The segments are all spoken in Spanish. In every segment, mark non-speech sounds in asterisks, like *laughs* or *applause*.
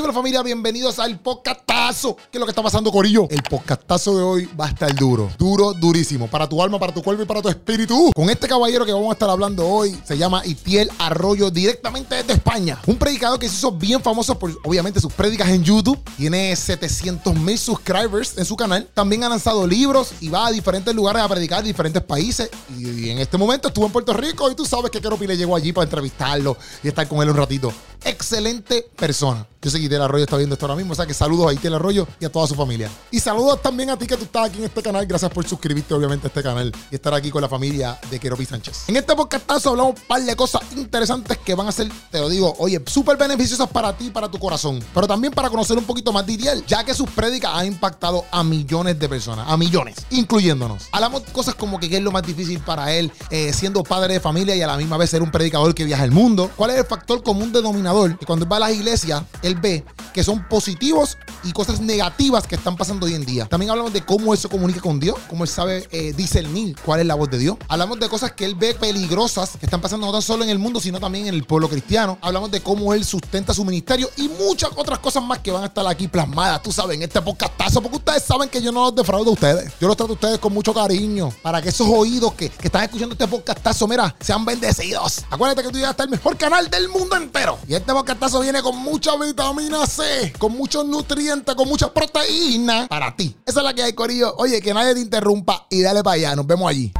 Dímelo familia, bienvenidos al podcastazo. ¿Qué es lo que está pasando, Corillo? El podcastazo de hoy va a estar duro, duro, durísimo. Para tu alma, para tu cuerpo y para tu espíritu. Con este caballero que vamos a estar hablando hoy, se llama Itiel Arroyo, directamente desde España. Un predicador que se hizo bien famoso por, obviamente, sus prédicas en YouTube. Tiene 700 mil subscribers en su canal. También ha lanzado libros y va a diferentes lugares a predicar en diferentes países. Y, en este momento estuvo en Puerto Rico y tú sabes que Keropi le llegó allí para entrevistarlo y estar con él un ratito. Excelente persona. Yo sé que Itiel Arroyo está viendo esto ahora mismo, o sea que saludos a Itiel Arroyo y a toda su familia. Y saludos también a ti que tú estás aquí en este canal. Gracias por suscribirte, obviamente, a este canal y estar aquí con la familia de Keropi Sánchez. En este podcastazo hablamos un par de cosas interesantes que van a ser, te lo digo, oye, súper beneficiosas para ti y para tu corazón, pero también para conocer un poquito más de Itiel, ya que sus prédicas han impactado a millones de personas, a millones, incluyéndonos. Hablamos cosas como que qué es lo más difícil para él, eh, siendo padre de familia y a la misma vez ser un predicador que viaja el mundo. ¿Cuál es el factor común denominador? Que cuando va a las iglesias, él ve que son positivos y cosas negativas que están pasando hoy en día. También hablamos de cómo él se comunica con Dios, cómo él sabe eh, discernir cuál es la voz de Dios. Hablamos de cosas que él ve peligrosas que están pasando no tan solo en el mundo, sino también en el pueblo cristiano. Hablamos de cómo él sustenta su ministerio y muchas otras cosas más que van a estar aquí plasmadas, tú sabes, en este podcastazo, porque ustedes saben que yo no los defraudo a ustedes. Yo los trato a ustedes con mucho cariño para que esos oídos que, que están escuchando este podcastazo, mira, sean bendecidos. Acuérdate que tú ya estás el mejor canal del mundo entero. Y este podcastazo viene con mucha vitamina C, con muchos nutrientes, con muchas proteínas para ti. Esa es la que hay, Corillo. Oye, que nadie te interrumpa y dale para allá. Nos vemos allí.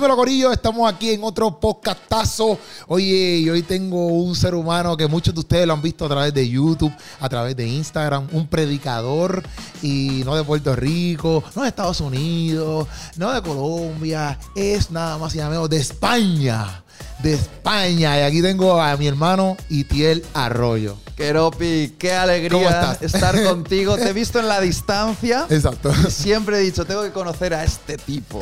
Dímelo, Corillo, estamos aquí en otro podcastazo. Oye, hoy tengo un ser humano que muchos de ustedes lo han visto a través de YouTube, a través de Instagram, un predicador y no de Puerto Rico, no de Estados Unidos, no de Colombia, es nada más y nada menos de España. De España. Y aquí tengo a mi hermano Itiel Arroyo. Keropi, qué alegría estar *laughs* contigo. Te he visto en la distancia. Exacto. Y siempre he dicho, tengo que conocer a este tipo.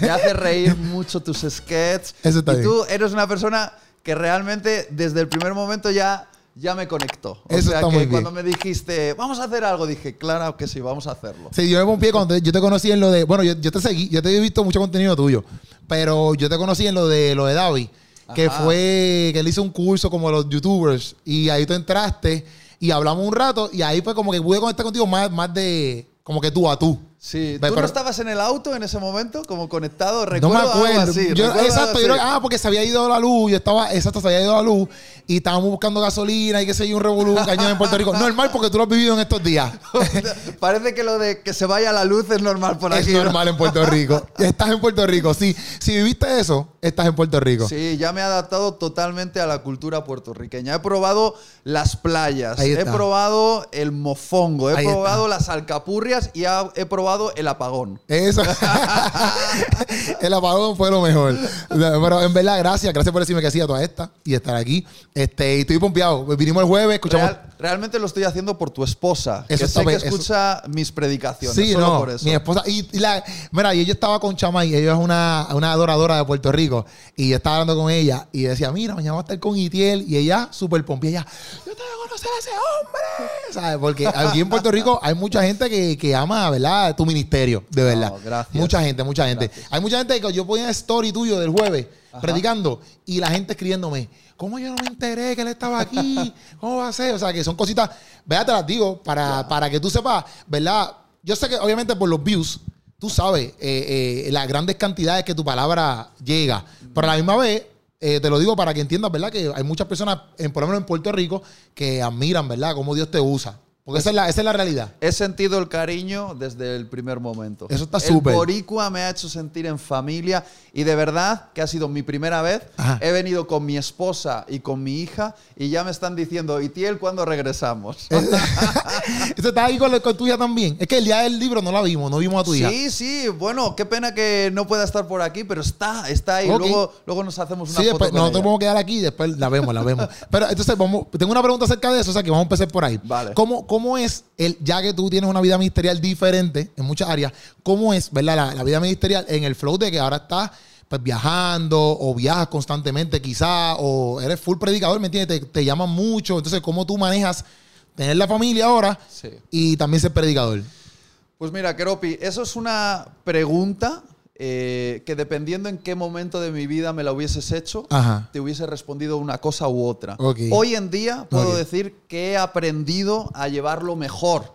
Me hace reír mucho tus sketches. Eso está y bien. tú eres una persona que realmente desde el primer momento ya, ya me conectó. O Eso sea está que muy bien. cuando me dijiste, vamos a hacer algo, dije, claro que sí, vamos a hacerlo. Sí, yo me pompié cuando yo te conocí en lo de. Bueno, yo, yo te seguí, yo te he visto mucho contenido tuyo, pero yo te conocí en lo de lo de David, que Ajá. fue que él hizo un curso como los youtubers, y ahí tú entraste y hablamos un rato, y ahí fue como que pude conectar contigo más, más de. como que tú a tú. Sí, ¿tú pero- no estabas en el auto en ese momento, como conectado? No Recuerdo me algo acuerdo. así, Yo- recuerdo exacto, algo yo así. creo- ah, porque se había ido la luz, yo estaba, exacto, se había ido la luz y estábamos buscando gasolina y que se yo, un revolú, cañón en Puerto Rico. Normal porque tú lo has vivido en estos días. *laughs* Parece que lo de que se vaya la luz es normal por es aquí. ¿no? normal en Puerto Rico. *laughs* Estás en Puerto Rico. Sí, si viviste eso, estás en Puerto Rico. Sí, ya me he adaptado totalmente a la cultura puertorriqueña. He probado las playas, he probado el mofongo, he Ahí probado está. las alcapurrias y he probado el apagón. Eso. *laughs* el apagón fue lo mejor. Pero en verdad, gracias. Gracias por decirme que hacía toda esta y estar aquí. Este, y estoy pompeado. Vinimos el jueves, escuchamos. Real- realmente lo estoy haciendo por tu esposa, Eso que sé que eso- escucha mis predicaciones. Sí, solo no, por eso. mi esposa. Y, y la, mira, y ella estaba con Chamay, ella es una, una adoradora de Puerto Rico. Y yo estaba hablando con ella y decía, mira, mañana va a estar con Itiel. Y ella, súper pompía, ella, yo tengo que conocer a ese hombre. ¿Sabes? Porque aquí en Puerto Rico hay mucha gente que, que ama, ¿verdad? Tu ministerio, de verdad. gracias. Mucha gente, mucha gente. Gracias. Hay mucha gente que yo ponía story tuyo del jueves predicando y la gente escribiéndome, ¿cómo yo no me enteré que él estaba aquí? ¿Cómo va a ser? O sea, que son cositas, vea, te las digo, para, para que tú sepas, ¿verdad? Yo sé que obviamente por los views, tú sabes eh, eh, las grandes cantidades que tu palabra llega, pero a la misma vez... eh, te lo digo para que entiendas, ¿verdad? Que hay muchas personas, en, por lo menos en Puerto Rico, que admiran, ¿verdad? Cómo Dios te usa. Porque esa es la, esa es la realidad. He sentido el cariño desde el primer momento. Eso está El súper. boricua me ha hecho sentir en familia y de verdad que ha sido mi primera vez. Ajá. He venido con mi esposa y con mi hija y ya me están diciendo, ¿y Tiel cuándo regresamos? *laughs* Eso está ahí con, con tu hija también. Es que el día del libro no la vimos, no vimos a tu hija. Sí, sí, bueno, qué pena que no pueda estar por aquí, pero está, está ahí. Luego, luego nos hacemos una Sí, foto después, con nosotros ella. podemos quedar aquí y después la vemos, la vemos. *laughs* Pero entonces, vamos, tengo una pregunta acerca de eso, o sea que vamos a empezar por ahí. Vale. ¿Cómo, cómo es, el, ya que tú tienes una vida ministerial diferente en muchas áreas, cómo es, verdad, la, la vida ministerial en el flow de que ahora estás pues viajando o viajas constantemente quizás o eres full predicador, ¿me entiendes? Te, te llaman mucho. Entonces, ¿cómo tú manejas tener la familia ahora Sí. y también ser predicador? Pues mira, Keropi, eso es una pregunta eh, que dependiendo en qué momento de mi vida me la hubieses hecho, Ajá. te hubiese respondido una cosa u otra. Hoy en día puedo decir que he aprendido a llevarlo mejor.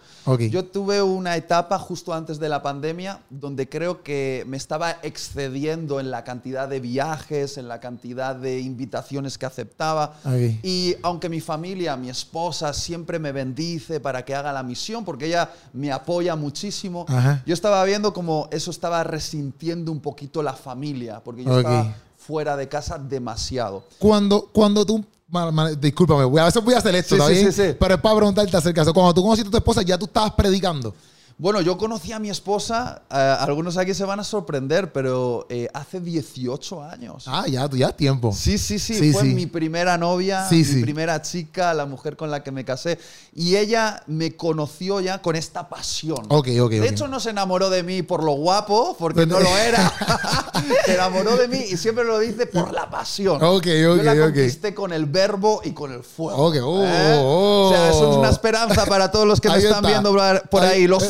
Yo tuve una etapa justo antes de la pandemia donde creo que me estaba excediendo en la cantidad de viajes, en la cantidad de invitaciones que aceptaba. Y aunque mi familia, mi esposa, siempre me bendice para que haga la misión, porque ella me apoya muchísimo, Ajá. yo estaba viendo como eso estaba resintiendo un poquito la familia, porque yo estaba fuera de casa demasiado. Cuando, cuando tú. Ma- ma- discúlpame, voy a veces voy a hacer esto, Sí, ¿está sí, bien? sí, sí. Pero es para preguntarte acerca de eso. Cuando tú conociste a tu esposa, ya tú estabas predicando. Bueno, yo conocí a mi esposa, eh, algunos aquí se van a sorprender, pero eh, hace 18 años. Ah, ya, ya tiempo. Sí, sí, sí, Sí, fue sí. mi primera novia, Sí, mi primera chica, la mujer con la que me casé. Y ella me conoció ya con esta pasión. Ok, ok, De hecho, no se enamoró de mí por lo guapo, porque no lo era. *laughs* *laughs* se enamoró de mí y siempre lo dice por la pasión. Ok, Yo la conquisté con el verbo y con el fuego. Ok, oh, ¿Eh? oh. O sea, eso es una esperanza para todos los que *laughs* me Ahí están está. viendo por- Ahí- ahí. Los eh.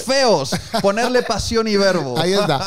Ponerle pasión y verbo. Ahí está.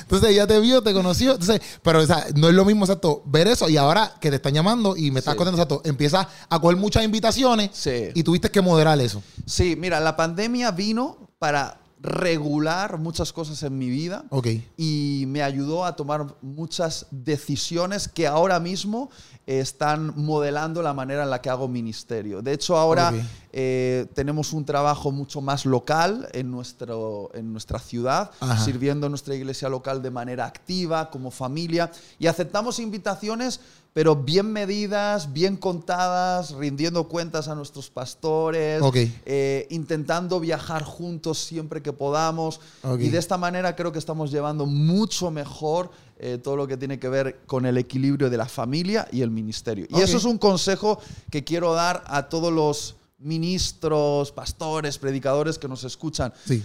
Entonces ella te vio, te conoció. Entonces, pero o sea, no es lo mismo, exacto, ver eso y ahora que te están llamando y me estás Sí. contando, exacto, empiezas a coger muchas invitaciones Sí. y tuviste que moderar eso. Sí, mira, la pandemia vino para regular muchas cosas en mi vida Ok. y me ayudó a tomar muchas decisiones que ahora mismo están modelando la manera en la que hago ministerio. De hecho, ahora eh, tenemos un trabajo mucho más local en, nuestro, en nuestra ciudad, Ajá. sirviendo a nuestra iglesia local de manera activa, como familia, y aceptamos invitaciones, pero bien medidas, bien contadas, rindiendo cuentas a nuestros pastores, Ok. eh, intentando viajar juntos siempre que podamos. Ok. Y de esta manera creo que estamos llevando mucho mejor eh, todo lo que tiene que ver con el equilibrio de la familia y el ministerio. Y Ok. eso es un consejo que quiero dar a todos los ministros, pastores, predicadores que nos escuchan. Sí.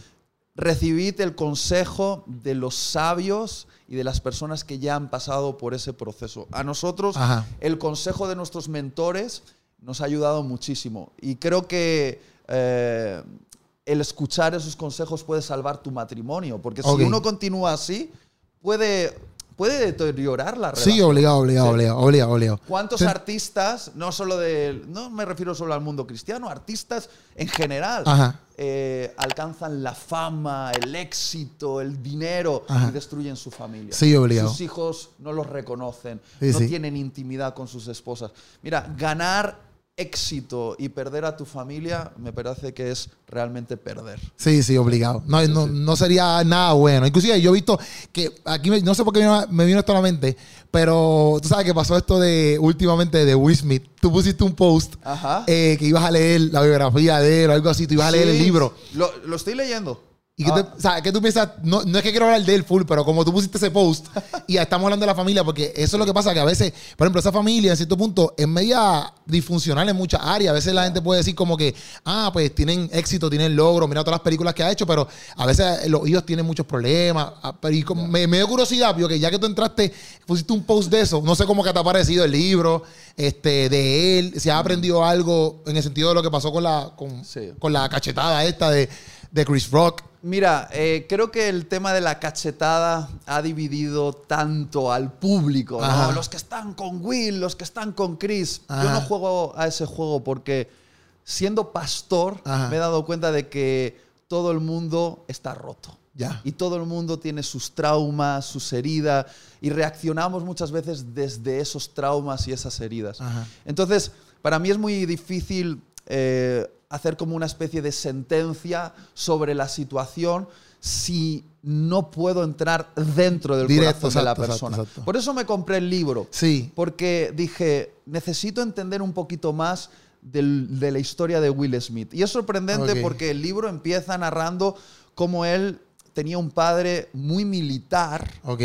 Recibid el consejo de los sabios y de las personas que ya han pasado por ese proceso. A nosotros, Ajá. el consejo de nuestros mentores nos ha ayudado muchísimo. Y creo que eh, el escuchar esos consejos puede salvar tu matrimonio. Porque si uno continúa así, puede, puede deteriorar la relación. Sí, obligado, obligado, Sí. obligado, obligado, obligado. ¿Cuántos Sí. artistas, no solo de, no me refiero solo al mundo cristiano, artistas en general, eh, alcanzan la fama, el éxito, el dinero Ajá. y destruyen su familia. Sí, obligado. Sus hijos no los reconocen, Sí, no tienen intimidad con sus esposas. Mira, ganar éxito y perder a tu familia me parece que es realmente perder. Sí, sí, obligado. No, no, no sería nada bueno. Inclusive yo he visto que aquí, me- no sé por qué me vino- me vino esto a la mente, pero tú sabes que pasó esto de últimamente de Will Smith. Tú pusiste un post eh, que ibas a leer la biografía de él o algo así, tú ibas a leer el libro. Lo, lo estoy leyendo. ¿Y qué, Ah, te- o sea, qué tú piensas? No, no es que quiero hablar de él full, pero como tú pusiste ese post *laughs* y estamos hablando de la familia, porque eso es lo que pasa, que a veces, por ejemplo, esa familia en cierto punto es media disfuncional en muchas áreas. A veces la gente puede decir como que, ah, pues tienen éxito, tienen logro, mira todas las películas que ha hecho, pero a veces los hijos tienen muchos problemas. Ah, Pero y como- me, me dio curiosidad, porque ya que tú entraste, pusiste un post de eso, no sé cómo que te ha parecido el libro este, de él, si has aprendido algo en el sentido de lo que pasó con la, con, Sí. con la cachetada esta de, de Chris Rock. Mira, eh, creo que el tema de la cachetada ha dividido tanto al público. ¿no? Los que están con Will, los que están con Chris. Yo no juego a ese juego porque siendo pastor Ajá. me he dado cuenta de que todo el mundo está roto. Ya. Y todo el mundo tiene sus traumas, sus heridas, y reaccionamos muchas veces desde esos traumas y esas heridas. Ajá. Entonces, para mí es muy difícil eh, hacer como una especie de sentencia sobre la situación si no puedo entrar dentro del Directo, corazón de la exacto, persona. exacto, exacto. Por eso me compré el libro. Sí. Porque dije, necesito entender un poquito más del- de la historia de Will Smith. Y es sorprendente Ok. porque el libro empieza narrando cómo él tenía un padre muy militar, Ok,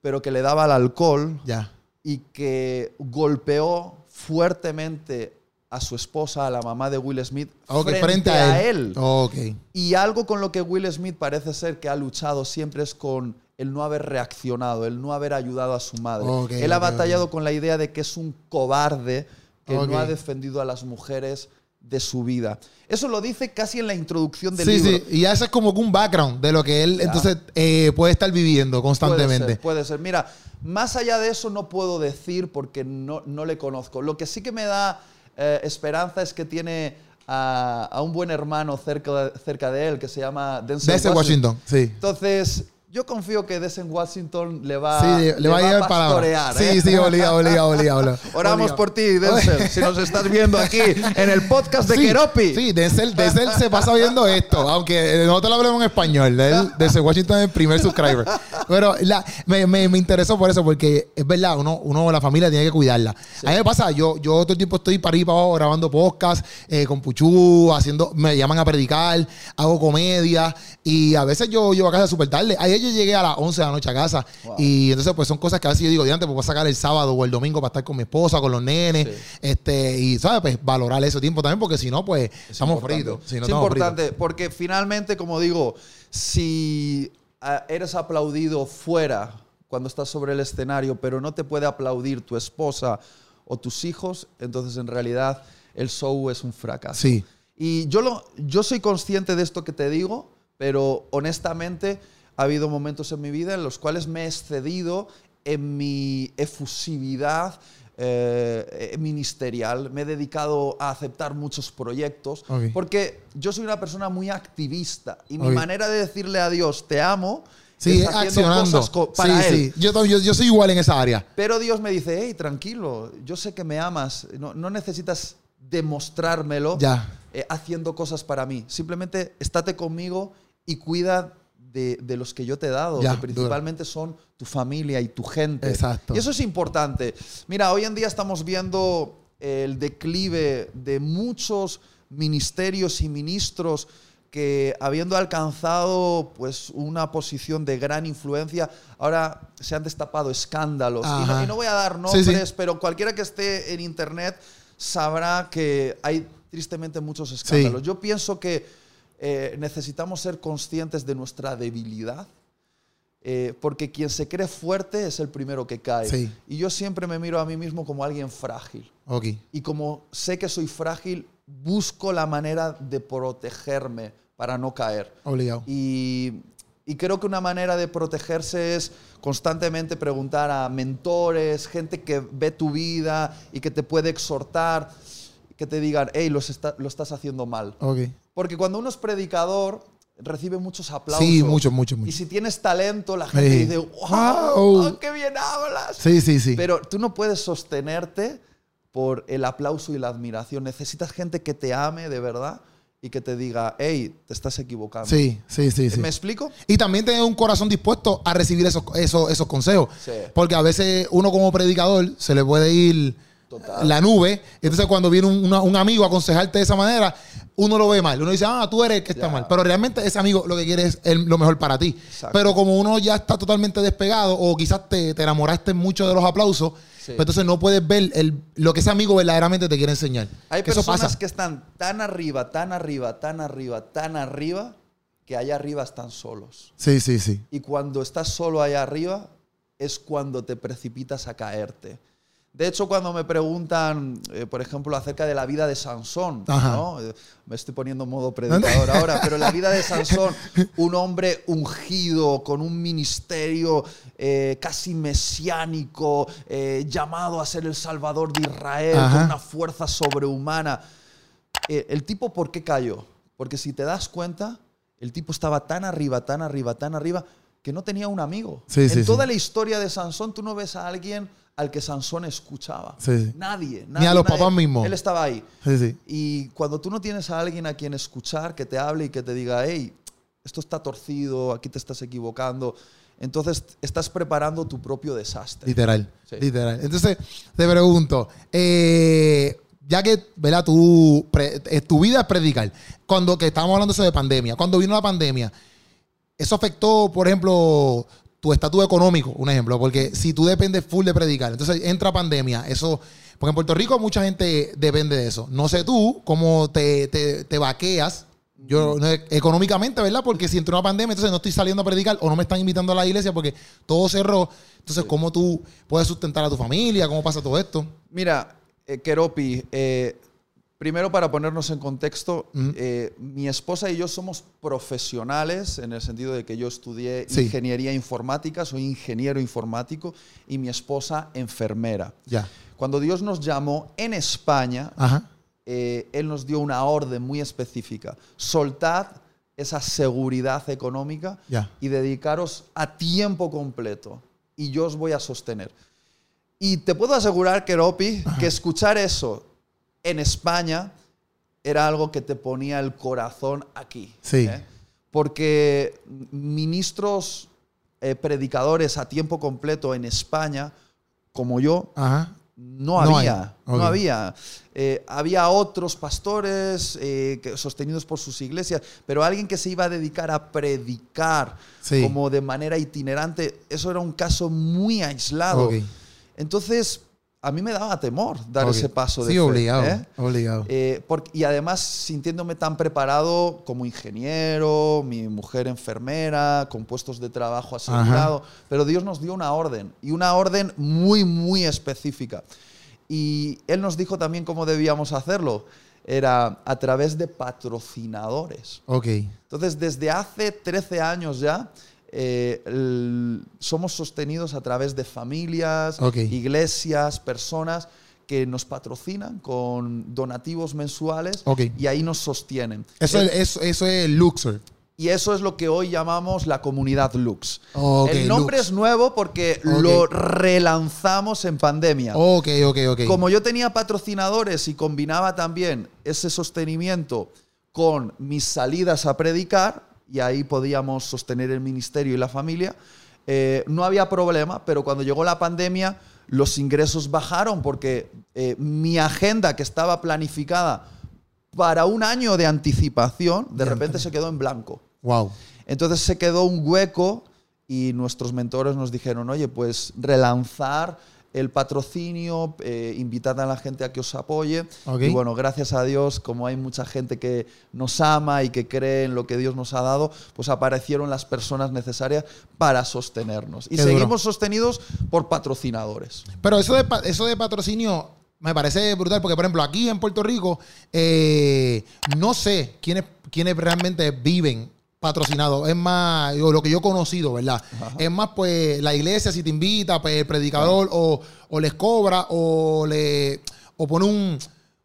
pero que le daba el alcohol ya. y que golpeó fuertemente a su esposa, a la mamá de Will Smith, Ok, frente, a él. Ok. Y algo con lo que Will Smith parece ser que ha luchado siempre es con el no haber reaccionado, el no haber ayudado a su madre. Ok, Él ha batallado con la idea de que es un cobarde que no ha defendido a las mujeres de su vida. Eso lo dice casi en la introducción del Sí, libro. sí, y ya eso es como un background de lo que él entonces eh, puede estar viviendo constantemente. Puede ser, puede ser. Mira, más allá de eso no puedo decir porque no, no le conozco. Lo que sí que me da eh, esperanza es que tiene a, a un buen hermano cerca, cerca de él que se llama Denzel, Desde Washington, sí. Entonces, yo confío que Denzel Washington le va, Sí, le, va a palabra. pastorear, Sí, ¿eh? sí, obligado, obligado, obligado. obligado. Oramos por ti, Denzel, si nos estás viendo aquí en el podcast de Sí, Keropi. Sí, Denzel, Denzel se pasa viendo esto, aunque nosotros lo hablemos en español. Él, Denzel Washington es el primer subscriber. Pero la- me, me, me interesó por eso, porque es verdad, uno, uno la familia tiene que cuidarla. A mí me pasa, yo, yo todo el tiempo estoy para arriba para abajo grabando podcast eh, con Puchú, haciendo, me llaman a predicar, hago comedia y a veces yo llego a casa súper tarde. Ayer yo llegué a las 11 de la noche a casa Wow. y entonces pues son cosas que a veces yo digo, diante, pues voy a sacar el sábado o el domingo para estar con mi esposa, con los nenes, Sí. este y, ¿sabes? Pues valorar ese tiempo también, porque si no, pues estamos importante. fritos. Si no, es estamos importante porque finalmente, como digo, si ah, eres aplaudido fuera cuando estás sobre el escenario, pero no te puede aplaudir tu esposa o tus hijos, entonces en realidad el show es un fracaso. Sí. Y yo, lo, yo soy consciente de esto que te digo, pero honestamente ha habido momentos en mi vida en los cuales me he excedido en mi efusividad eh, ministerial. Me he dedicado a aceptar muchos proyectos Ok. porque yo soy una persona muy activista y mi Ok. manera de decirle a Dios te amo Sí, es haciendo accionando. cosas co- para sí, él. sí. Yo, yo, yo soy igual en esa área. Pero Dios me dice, hey, tranquilo, yo sé que me amas, no, no necesitas demostrármelo Ya. eh, haciendo cosas para mí. Simplemente estate conmigo y cuida de, de los que yo te he dado, Ya, que principalmente son tu familia y tu gente. Exacto. Y eso es importante. Mira, hoy en día estamos viendo el declive de muchos ministerios y ministros que habiendo alcanzado pues una posición de gran influencia, ahora se han destapado escándalos. Y no, Ajá. y no voy a dar nombres, sí. pero cualquiera que esté en internet sabrá que hay tristemente muchos escándalos. Yo pienso que eh, necesitamos ser conscientes de nuestra debilidad, eh, porque quien se cree fuerte es el primero que cae. Sí. Y yo siempre me miro a mí mismo como alguien frágil. Y como sé que soy frágil, busco la manera de protegerme para no caer. Obligado. Y, y creo que una manera de protegerse es constantemente preguntar a mentores, gente que ve tu vida y que te puede exhortar, que te digan, hey, lo, está- lo estás haciendo mal. Porque cuando uno es predicador, recibe muchos aplausos. Sí, mucho, mucho, Y mucho. si tienes talento, la gente Sí. dice, wow, Wow. qué bien hablas. Sí, sí, sí. Pero tú no puedes sostenerte por el aplauso y la admiración. Necesitas gente que te ame de verdad y que te diga, hey, te estás equivocando. sí, sí, sí, sí. ¿Me explico? Y también tener un corazón dispuesto a recibir esos, esos, esos consejos. Sí. Porque a veces uno como predicador se le puede ir Total. la nube. Entonces cuando viene un, una- un amigo a aconsejarte de esa manera, uno lo ve mal. Uno dice, ah, tú eres el que está Ya. mal. Pero realmente ese amigo lo que quiere es el- lo mejor para ti. Exacto. Pero como uno ya está totalmente despegado o quizás te, te enamoraste mucho de los aplausos, Sí. pues entonces no puedes ver el- lo que ese amigo verdaderamente te quiere enseñar. Hay Que eso personas pasa. que están tan arriba, tan arriba, tan arriba, tan arriba, que allá arriba están solos. Sí, sí, sí. Y cuando estás solo allá arriba, es cuando te precipitas a caerte. De hecho, cuando me preguntan, eh, por ejemplo, acerca de la vida de Sansón. Eh, me estoy poniendo modo predicador *laughs* ahora, pero la vida de Sansón, un hombre ungido, con un ministerio eh, casi mesiánico, eh, llamado a ser el salvador de Israel, Ajá. con una fuerza sobrehumana. Eh, el tipo, ¿por qué cayó? Porque si te das cuenta, el tipo estaba tan arriba, tan arriba, tan arriba, que no tenía un amigo. Sí, en sí, toda sí. la historia de Sansón, tú no ves a alguien al que Sansón escuchaba. Sí, sí. Nadie, Ni a los nadie. papás mismos. Él estaba ahí. Sí, sí. Y cuando tú no tienes a alguien a quien escuchar, que te hable y que te diga, hey, esto está torcido, aquí te estás equivocando, entonces estás preparando tu propio desastre. Literal, literal. Entonces, te pregunto, eh, ya que, ¿verdad? Tu, pre- eh, tu vida es predicar. Cuando que estábamos hablando eso de pandemia, cuando vino la pandemia, eso afectó, por ejemplo, tu estatus económico, un ejemplo, porque si tú dependes full de predicar, entonces entra pandemia, eso, porque en Puerto Rico mucha gente depende de eso. No sé tú cómo te, te, te vaqueas. Yo, no, económicamente, ¿verdad? Porque si entró una pandemia, entonces no estoy saliendo a predicar o no me están invitando a la iglesia porque todo cerró. Entonces, ¿cómo tú puedes sustentar a tu familia? ¿Cómo pasa todo esto? Mira, eh, Keropi, eh, Primero, para ponernos en contexto, eh, mi esposa y yo somos profesionales en el sentido de que yo estudié ingeniería informática, soy ingeniero informático, y mi esposa enfermera. Ya. Cuando Dios nos llamó en España, eh, Él nos dio una orden muy específica. Soltad esa seguridad económica y dedicaros a tiempo completo. Y yo os voy a sostener. Y te puedo asegurar, Keropi, que escuchar eso en España era algo que te ponía el corazón aquí. Sí. ¿eh? Porque ministros, eh, predicadores a tiempo completo en España, como yo, no había. No, había. Eh, había otros pastores sostenidos por sus iglesias, pero alguien que se iba a dedicar a predicar como de manera itinerante, eso era un caso muy aislado. Entonces, a mí me daba temor dar ese paso de sí, obligado, ¿eh? obligado. Eh, y además sintiéndome tan preparado como ingeniero, mi mujer enfermera, con puestos de trabajo asegurado, pero Dios nos dio una orden y una orden muy, muy específica. Y Él nos dijo también cómo debíamos hacerlo. Era a través de patrocinadores. Ok. Entonces, desde hace 13 años ya, eh, somos sostenidos a través de familias, iglesias, personas que nos patrocinan con donativos mensuales y ahí nos sostienen. Eso, es, eso, es Luxor. Y eso es lo que hoy llamamos la comunidad Lux. el nombre es nuevo porque lo relanzamos en pandemia. Ok, ok, ok. Como yo tenía patrocinadores y combinaba también ese sostenimiento con mis salidas a predicar, y ahí podíamos sostener el ministerio y la familia. Eh, no había problema, pero cuando llegó la pandemia los ingresos bajaron porque eh, mi agenda que estaba planificada para un año de anticipación, de repente se quedó en blanco. Wow. Entonces se quedó un hueco y nuestros mentores nos dijeron, oye, pues relanzar el patrocinio, eh, invitad a la gente a que os apoye. Y bueno, gracias a Dios, como hay mucha gente que nos ama y que cree en lo que Dios nos ha dado, pues aparecieron las personas necesarias para sostenernos. Y seguimos sostenidos por patrocinadores. Pero eso de, eso de patrocinio me parece brutal porque, por ejemplo, aquí en Puerto Rico, eh, no sé quiénes, quiénes realmente viven patrocinado. Es más, lo que yo he conocido, ¿verdad? Es más, pues, la iglesia si te invita, pues el predicador o, les cobra o le o pone un,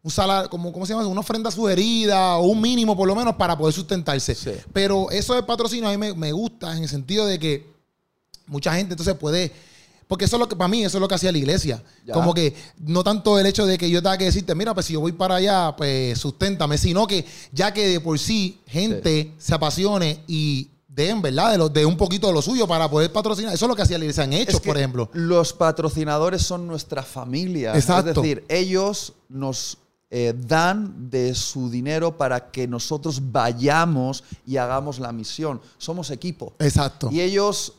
un salario, como, ¿cómo se llama? Una ofrenda sugerida o un mínimo por lo menos para poder sustentarse. Pero eso de patrocinio a mí me, me gusta en el sentido de que mucha gente entonces puede porque eso es lo que, para mí, eso es lo que hacía la iglesia. Como que no tanto el hecho de que yo tenga que decirte, mira, pues si yo voy para allá, pues susténtame, sino que ya que de por sí gente se apasione y den, ¿verdad? De, lo, de un poquito de lo suyo para poder patrocinar. Eso es lo que hacía la iglesia en hechos, por ejemplo. Los patrocinadores son nuestra familia. Exacto. Es decir, ellos nos eh, dan de su dinero para que nosotros vayamos y hagamos la misión. Somos equipo. Exacto. Y ellos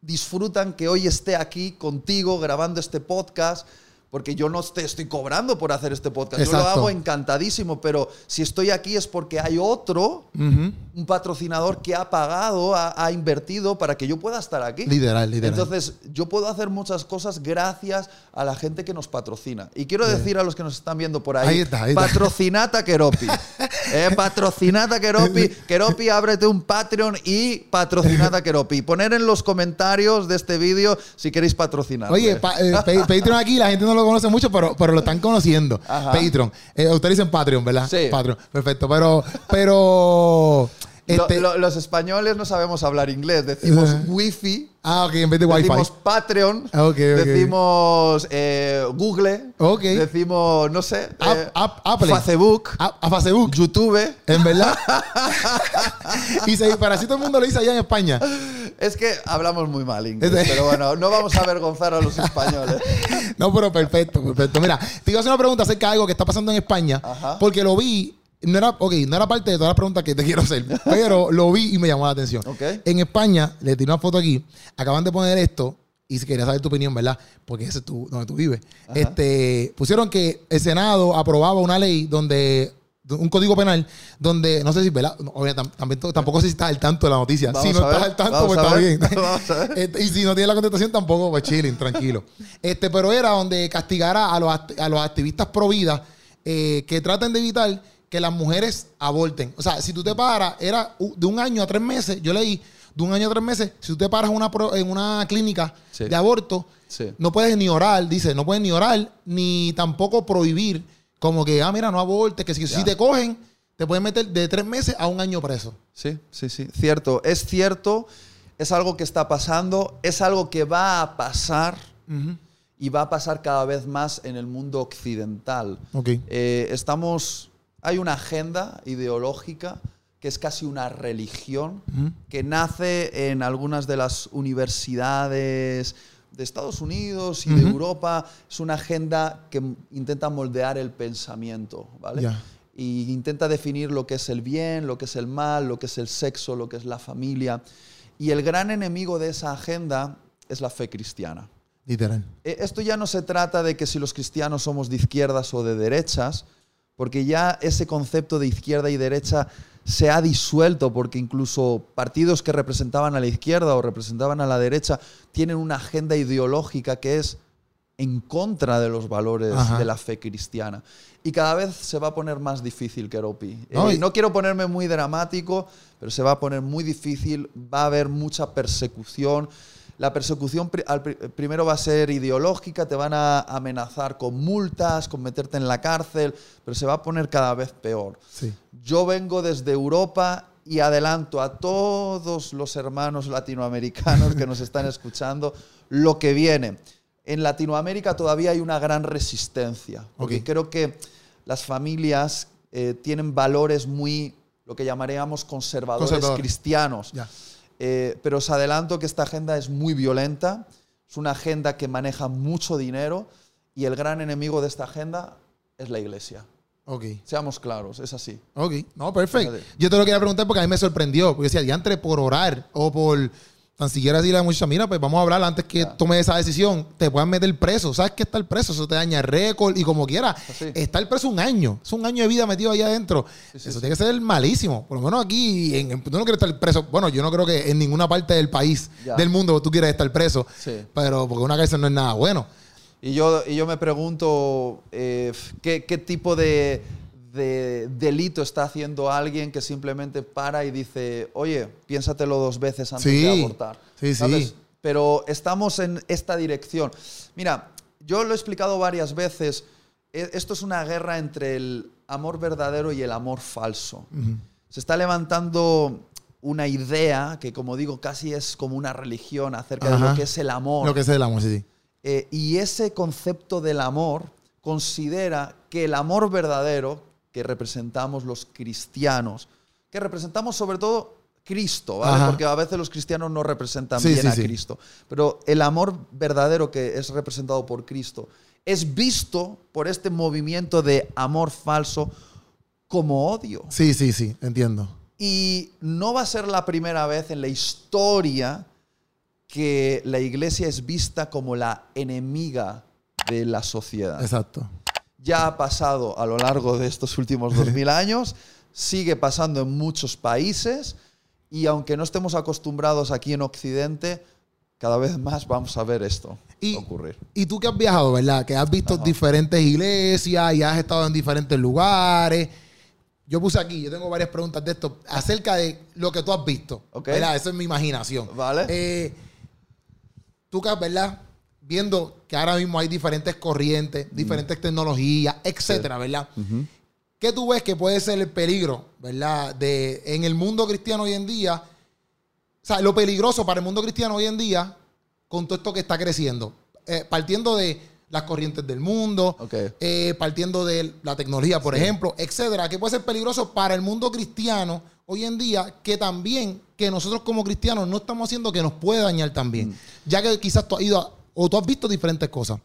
disfrutan que hoy esté aquí contigo grabando este podcast porque yo no te estoy cobrando por hacer este podcast. Yo lo hago encantadísimo, pero si estoy aquí es porque hay otro, un patrocinador que ha pagado, ha, invertido para que yo pueda estar aquí. Literal, literal. Entonces, yo puedo hacer muchas cosas gracias a la gente que nos patrocina. Y quiero decir a los que nos están viendo por ahí, patrocinata Keropi. *laughs* eh, patrocinata Keropi. *laughs* Keropi, ábrete un Patreon y patrocinata Keropi. Poner en los comentarios de este vídeo si queréis patrocinar. Oye, *laughs* eh, Patreon aquí, la gente no lo conoce mucho, pero, pero lo están conociendo. Patreon. Eh, ustedes dicen Patreon, ¿verdad? Sí. Patreon. Perfecto. Pero, pero este los españoles no sabemos hablar inglés. Decimos wifi. Ah, ok, en vez de wifi. Decimos Patreon. Ah, decimos eh, Google. Ok. Decimos, no sé. Eh, Apple. Facebook. A, Facebook. YouTube. En verdad. *laughs* y se, para así todo el mundo lo dice allá en España. Es que hablamos muy mal inglés. pero bueno, no vamos a avergonzar a los españoles. *laughs* no, pero perfecto, perfecto. Mira, te iba a hacer una pregunta acerca de algo que está pasando en España. Porque lo vi no era, okay, no era parte de todas las preguntas que te quiero hacer, pero lo vi y me llamó la atención. En España, le tiré una foto aquí, acaban de poner esto, y si quería saber tu opinión, ¿verdad? Porque ese es tu, donde tú vives. Este, pusieron que el Senado aprobaba una ley donde un código penal donde, no sé si, ¿verdad? también, tampoco sé si estás al tanto de la noticia. si no estás al tanto, pues está bien. *laughs* *laughs* Este, y si no tienes la contestación, tampoco, pues chilling, tranquilo. Este, pero era donde castigara a los, a los activistas pro vida eh, que traten de evitar que las mujeres aborten. O sea, si tú te paras, era de un año a tres meses, yo leí, de un año a tres meses, si tú te paras en una, pro- en una clínica Sí. de aborto, Sí. no puedes ni orar, dice, no puedes ni orar, ni tampoco prohibir, como que, ah, mira, no abortes, que si, te cogen, te pueden meter de tres meses a un año preso. Sí, sí, sí. Cierto. Es cierto. Es algo que está pasando. Es algo que va a pasar. Y va a pasar cada vez más en el mundo occidental. Ok. Eh, estamos. Hay una agenda ideológica que es casi una religión que nace en algunas de las universidades de Estados Unidos y de. Europa. Es una agenda que intenta moldear el pensamiento, ¿vale? Y intenta definir lo que es el bien, lo que es el mal, lo que es el sexo, lo que es la familia. Y el gran enemigo de esa agenda es la fe cristiana. Literal. Eh, Esto ya no se trata de que si los cristianos somos de izquierdas o de derechas, porque ya ese concepto de izquierda y derecha se ha disuelto, porque incluso partidos que representaban a la izquierda o representaban a la derecha tienen una agenda ideológica que es en contra de los valores Ajá. de la fe cristiana. Y cada vez se va a poner más difícil, Keropi. Eh, No, y- no quiero ponerme muy dramático, pero se va a poner muy difícil, va a haber mucha persecución. La persecución primero va a ser ideológica, te van a amenazar con multas, con meterte en la cárcel, pero se va a poner cada vez peor. Sí. Yo vengo desde Europa y adelanto a todos los hermanos latinoamericanos que nos están escuchando lo que viene. En Latinoamérica todavía hay una gran resistencia, porque creo que las familias eh, tienen valores muy, lo que llamaríamos conservadores Conservador. cristianos. Eh, pero os adelanto que esta agenda es muy violenta, es una agenda que maneja mucho dinero y el gran enemigo de esta agenda es la iglesia. Ok. Seamos claros, es así. Ok, no, perfecto. Yo te lo quería preguntar porque a mí me sorprendió. Porque decía, diantre, por orar o por tan siquiera decirle a la muchacha, mira, pues vamos a hablar antes que tome esa decisión, te puedan meter preso. ¿Sabes que estar preso? Eso te daña récord y como quiera. Así. Estar preso un año. Es un año de vida metido ahí adentro. Sí, sí, eso sí. tiene que ser malísimo. Por lo menos aquí, en, en- tú no quieres estar preso. Bueno, yo no creo que en ninguna parte del país, Ya. del mundo, tú quieres estar preso. Sí. Pero porque una cárcel no es nada bueno. Y yo, y yo me pregunto eh, ¿qué, qué tipo de, de delito está haciendo alguien que simplemente para y dice, oye, piénsatelo dos veces antes Sí, de abortar. sí, sí. Pero estamos en esta dirección. Mira, yo lo he explicado varias veces. e- Esto es una guerra entre el amor verdadero y el amor falso. Se está levantando una idea que, como digo, casi es como una religión acerca de lo que es el amor. Lo que es el amor, sí, sí. Eh, y ese concepto del amor considera que el amor verdadero que representamos los cristianos, que representamos sobre todo Cristo, ¿vale? Porque a veces los cristianos no representan Sí, bien sí, a sí. Cristo, pero el amor verdadero que es representado por Cristo es visto por este movimiento de amor falso como odio. Sí, sí, sí, entiendo. Y no va a ser la primera vez en la historia que la iglesia es vista como la enemiga de la sociedad. Exacto. Ya ha pasado a lo largo de estos últimos 2000 *laughs* años, sigue pasando en muchos países y aunque no estemos acostumbrados aquí en Occidente, cada vez más vamos a ver esto Y- ocurrir. Y tú que has viajado, ¿verdad? Que has visto Ajá. diferentes iglesias y has estado en diferentes lugares. Yo puse aquí, yo tengo varias preguntas de esto acerca de lo que tú has visto. Ok. ¿Verdad? Eso es mi imaginación. Vale. Eh, tú que, ¿verdad? Viendo que ahora mismo hay diferentes corrientes, diferentes tecnologías, etcétera, ¿verdad? ¿Qué tú ves que puede ser el peligro, ¿verdad? De, en el mundo cristiano hoy en día. O sea, lo peligroso para el mundo cristiano hoy en día con todo esto que está creciendo. Eh, partiendo de las corrientes del mundo, eh, partiendo de la tecnología, por ejemplo, etcétera, que puede ser peligroso para el mundo cristiano hoy en día, que también, que nosotros como cristianos no estamos haciendo que nos puede dañar también. Ya que quizás tú has ido a- o tú has visto diferentes cosas.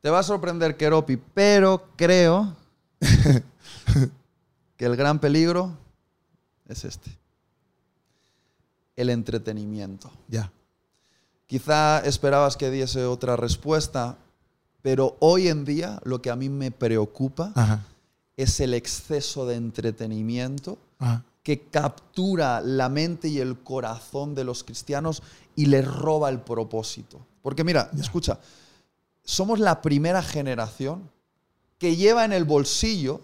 Te va a sorprender, Keropi, pero creo *laughs* que el gran peligro es este. El entretenimiento. Ya. Quizá esperabas que diese otra respuesta, pero hoy en día lo que a mí me preocupa Ajá. es el exceso de entretenimiento Ajá. que captura la mente y el corazón de los cristianos y les roba el propósito. Porque mira, escucha, somos la primera generación que lleva en el bolsillo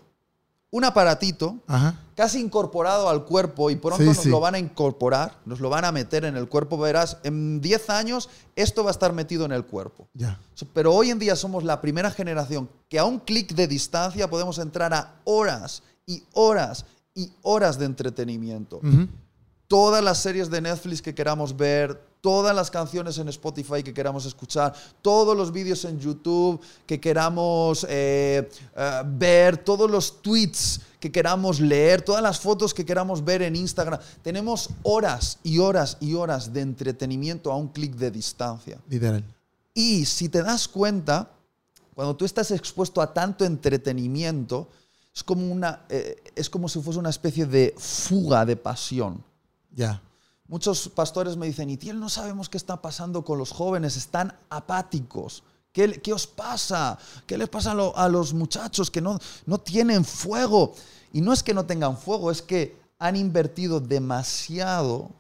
un aparatito Ajá. casi incorporado al cuerpo y pronto Sí, nos sí. lo van a incorporar, nos lo van a meter en el cuerpo. Verás, en 10 años esto va a estar metido en el cuerpo. Ya. Pero hoy en día somos la primera generación que a un clic de distancia podemos entrar a horas y horas y horas de entretenimiento. Todas las series de Netflix que queramos ver, todas las canciones en Spotify que queramos escuchar, todos los vídeos en YouTube que queramos eh, eh, ver, todos los tweets que queramos leer, todas las fotos que queramos ver en Instagram. Tenemos horas y horas y horas de entretenimiento a un clic de distancia. Literal. Y si te das cuenta, cuando tú estás expuesto a tanto entretenimiento, es como, una, eh, es como si fuese una especie de fuga de pasión. Ya. Muchos pastores me dicen, Itiel, no sabemos qué está pasando con los jóvenes, están apáticos. ¿Qué, qué os pasa? ¿Qué les pasa a, a los muchachos que no, no tienen fuego? Y no es que no tengan fuego, es que han invertido demasiado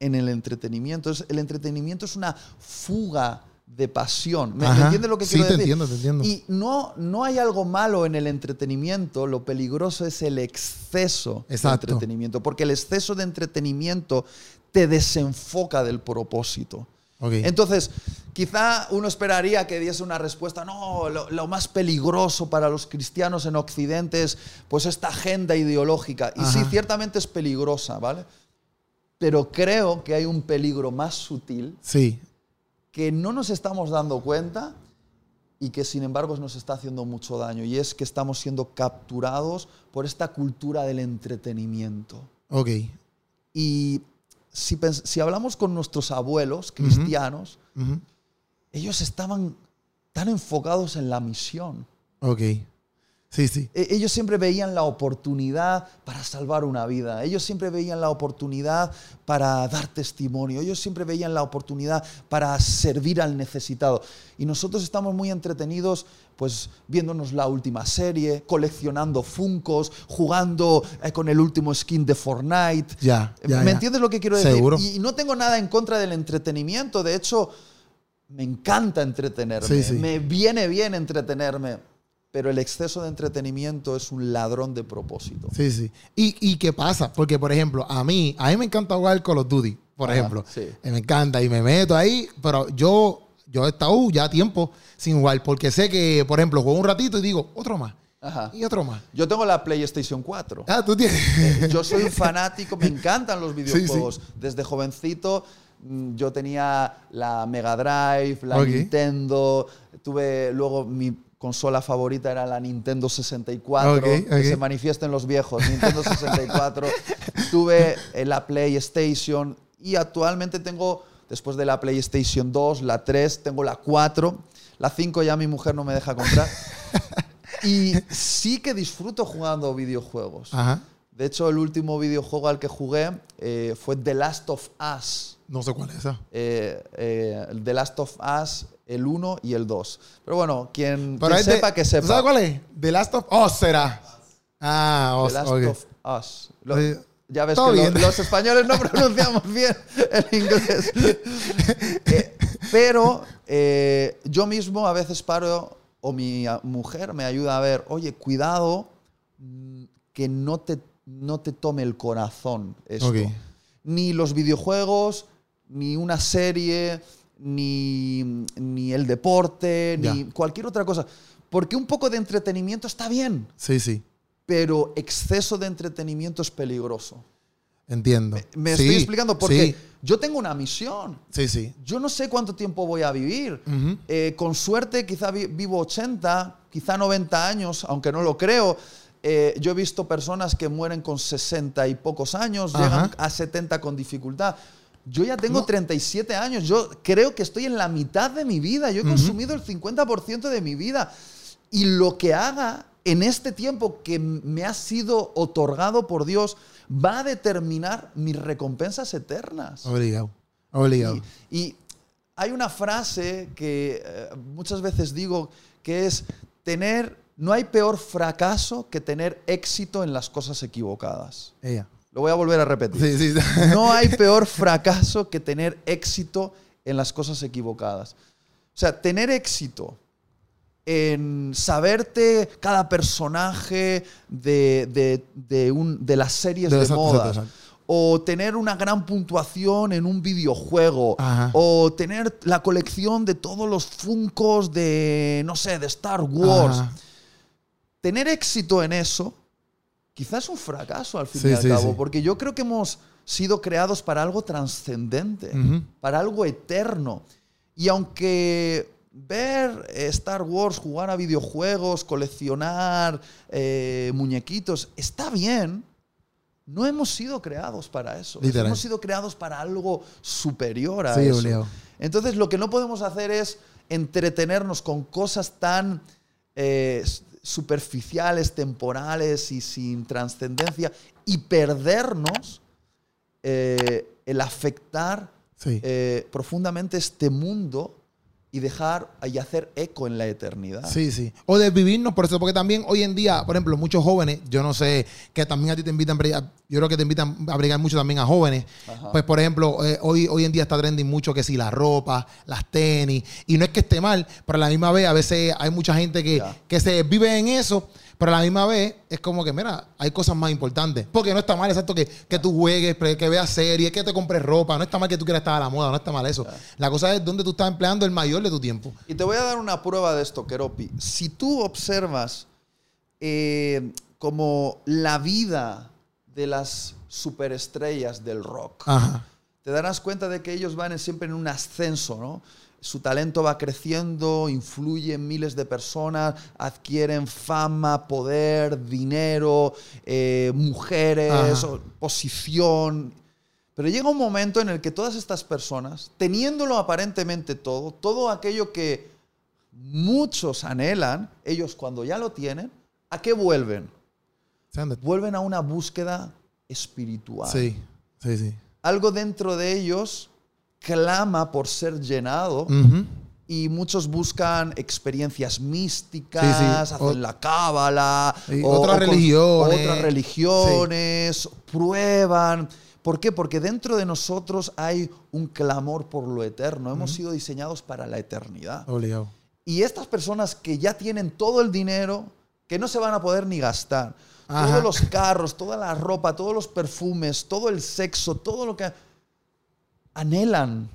en el entretenimiento. El entretenimiento es una fuga de pasión. ¿Me, Ajá. entiendes lo que Sí, quiero te decir? entiendo, te entiendo. Y no, no hay algo malo en el entretenimiento, lo peligroso es el exceso Exacto. de entretenimiento, porque el exceso de entretenimiento te desenfoca del propósito. Entonces, quizá uno esperaría que diese una respuesta, no, lo, lo más peligroso para los cristianos en Occidente es pues esta agenda ideológica. Y sí, ciertamente es peligrosa, ¿vale? Pero creo que hay un peligro más sutil sí. Que no nos estamos dando cuenta y que sin embargo nos está haciendo mucho daño. Y es que estamos siendo capturados por esta cultura del entretenimiento. Ok. Y si, hablamos con nuestros abuelos cristianos, ellos estaban tan enfocados en la misión. Ok. Sí, sí. E- Ellos siempre veían la oportunidad para salvar una vida. Ellos siempre veían la oportunidad para dar testimonio. Ellos siempre veían la oportunidad para servir al necesitado. Y nosotros estamos muy entretenidos pues viéndonos la última serie, coleccionando funcos, jugando eh, con el último skin de Fortnite. Ya, ya, ¿Me ya. entiendes lo que quiero decir? Seguro. Y no tengo nada en contra del entretenimiento. De hecho, me encanta entretenerme. Sí, sí. Me viene bien entretenerme. Pero el exceso de entretenimiento es un ladrón de propósito. Sí, sí. ¿Y, ¿Y qué pasa? Porque, por ejemplo, a mí, a mí me encanta jugar Call of Duty, por Ajá, ejemplo. sí. Eh, Me encanta y me meto ahí, pero yo, yo he estado ya tiempo sin jugar porque sé que, por ejemplo, juego un ratito y digo, otro más. Ajá. Y otro más. Yo tengo la PlayStation 4. Ah, tú tienes. Yo soy un fanático, me *laughs* encantan los videojuegos. Desde jovencito mm, yo tenía la Mega Drive, la. Nintendo, tuve luego mi consola favorita era la Nintendo 64, Ok, que se manifiesten los viejos, Nintendo 64. *laughs* tuve eh, la PlayStation y actualmente tengo, después de la PlayStation 2, la 3, tengo la 4. La 5 ya mi mujer no me deja comprar. *laughs* Y sí que disfruto jugando videojuegos. Ajá. De hecho, el último videojuego al que jugué eh, fue The Last of Us. No sé cuál es esa. Eh, eh, The Last of Us, el 1 y el 2. Pero bueno, quien, Pero quien es de- sepa, que ¿tú sepa. ¿Sabes cuál es? The Last of Us será. Ah, The Us. Last ok. of Us. Lo- ya ves todo que lo- los españoles no *laughs* pronunciamos bien el inglés. *laughs* Eh, pero eh, yo mismo a veces paro o mi mujer me ayuda a ver, oye, cuidado mm, que no te, no te tome el corazón esto. Ni los videojuegos, ni una serie, ni, ni el deporte, ni cualquier otra cosa. Porque un poco de entretenimiento está bien Sí, sí. pero exceso de entretenimiento es peligroso. Entiendo. Me Sí, estoy explicando porque Sí, yo tengo una misión. sí. sí. Yo no sé cuánto tiempo voy a vivir. Eh, con suerte, quizá vi- vivo 80, quizá 90 años, aunque no lo creo. Eh, yo he visto personas que mueren con 60 y pocos años, Ajá. llegan a 70 con dificultad. Yo ya tengo No. 37 años, yo creo que estoy en la mitad de mi vida, yo he consumido el 50% de mi vida. Y lo que haga en este tiempo que me ha sido otorgado por Dios va a determinar mis recompensas eternas. Obligado. Obligado. Y, y hay una frase que eh, muchas veces digo que es tener, no hay peor fracaso que tener éxito en las cosas equivocadas. Ella. Lo voy a volver a repetir. Sí, sí. *laughs* No hay peor fracaso que tener éxito en las cosas equivocadas. O sea, tener éxito en saberte cada personaje de, de- de un- de las series De moda. O tener una gran puntuación en un videojuego. Ajá. O tener la colección de todos los funcos de, no sé, de Star Wars. Ajá. Tener éxito en eso, quizás un fracaso al fin Sí, y al sí, cabo. sí. Porque yo creo que hemos sido creados para algo trascendente Ujú. para algo eterno. Y aunque ver Star Wars, jugar a videojuegos, coleccionar eh, muñequitos, está bien, no hemos sido creados para eso. Literal. Hemos sido creados para algo superior a eso. obligado. Entonces lo que no podemos hacer es entretenernos con cosas tan eh, superficiales, temporales y sin trascendencia y perdernos eh, el afectar Sí. eh, profundamente este mundo y dejar y hacer eco en la eternidad. Sí, sí. O de vivirnos por eso, porque también hoy en día, por ejemplo, muchos jóvenes, yo no sé, que también a ti te invitan, yo creo que te invitan a brigar mucho también a jóvenes. Ajá. Pues, por ejemplo, eh, hoy, hoy en día está trending mucho que si la ropa, las tenis, y no es que esté mal, pero a la misma vez a veces hay mucha gente que, Ya. que se vive en eso, pero a la misma vez es como que, mira, hay cosas más importantes. Porque no está mal, exacto, que, que tú juegues, que veas series, que te compres ropa, no está mal que tú quieras estar a la moda, no está mal eso. La cosa es dónde tú estás empleando el mayor de tu tiempo. Y te voy a dar una prueba de esto, Keropi. Si tú observas eh, como la vida de las superestrellas del rock, Ajá. te darás cuenta de que ellos van siempre en un ascenso, ¿no? Su talento va creciendo, influye en miles de personas, adquieren fama, poder, dinero, eh, mujeres, Ajá. o- posición. Pero llega un momento en el que todas estas personas, teniéndolo aparentemente todo, todo aquello que muchos anhelan, ellos cuando ya lo tienen, ¿a qué vuelven? Vuelven a una búsqueda espiritual Sí, sí, sí. algo dentro de ellos clama por ser llenado y muchos buscan experiencias místicas, Sí, sí. hacen O- la cábala, Sí, otras religiones. otras religiones, prueban. ¿Por qué? Porque dentro de nosotros hay un clamor por lo eterno. Hemos sido diseñados para la eternidad. Obligado. Y estas personas que ya tienen todo el dinero, que no se van a poder ni gastar, Ajá. todos los carros, toda la ropa, todos los perfumes, todo el sexo, todo lo que anhelan,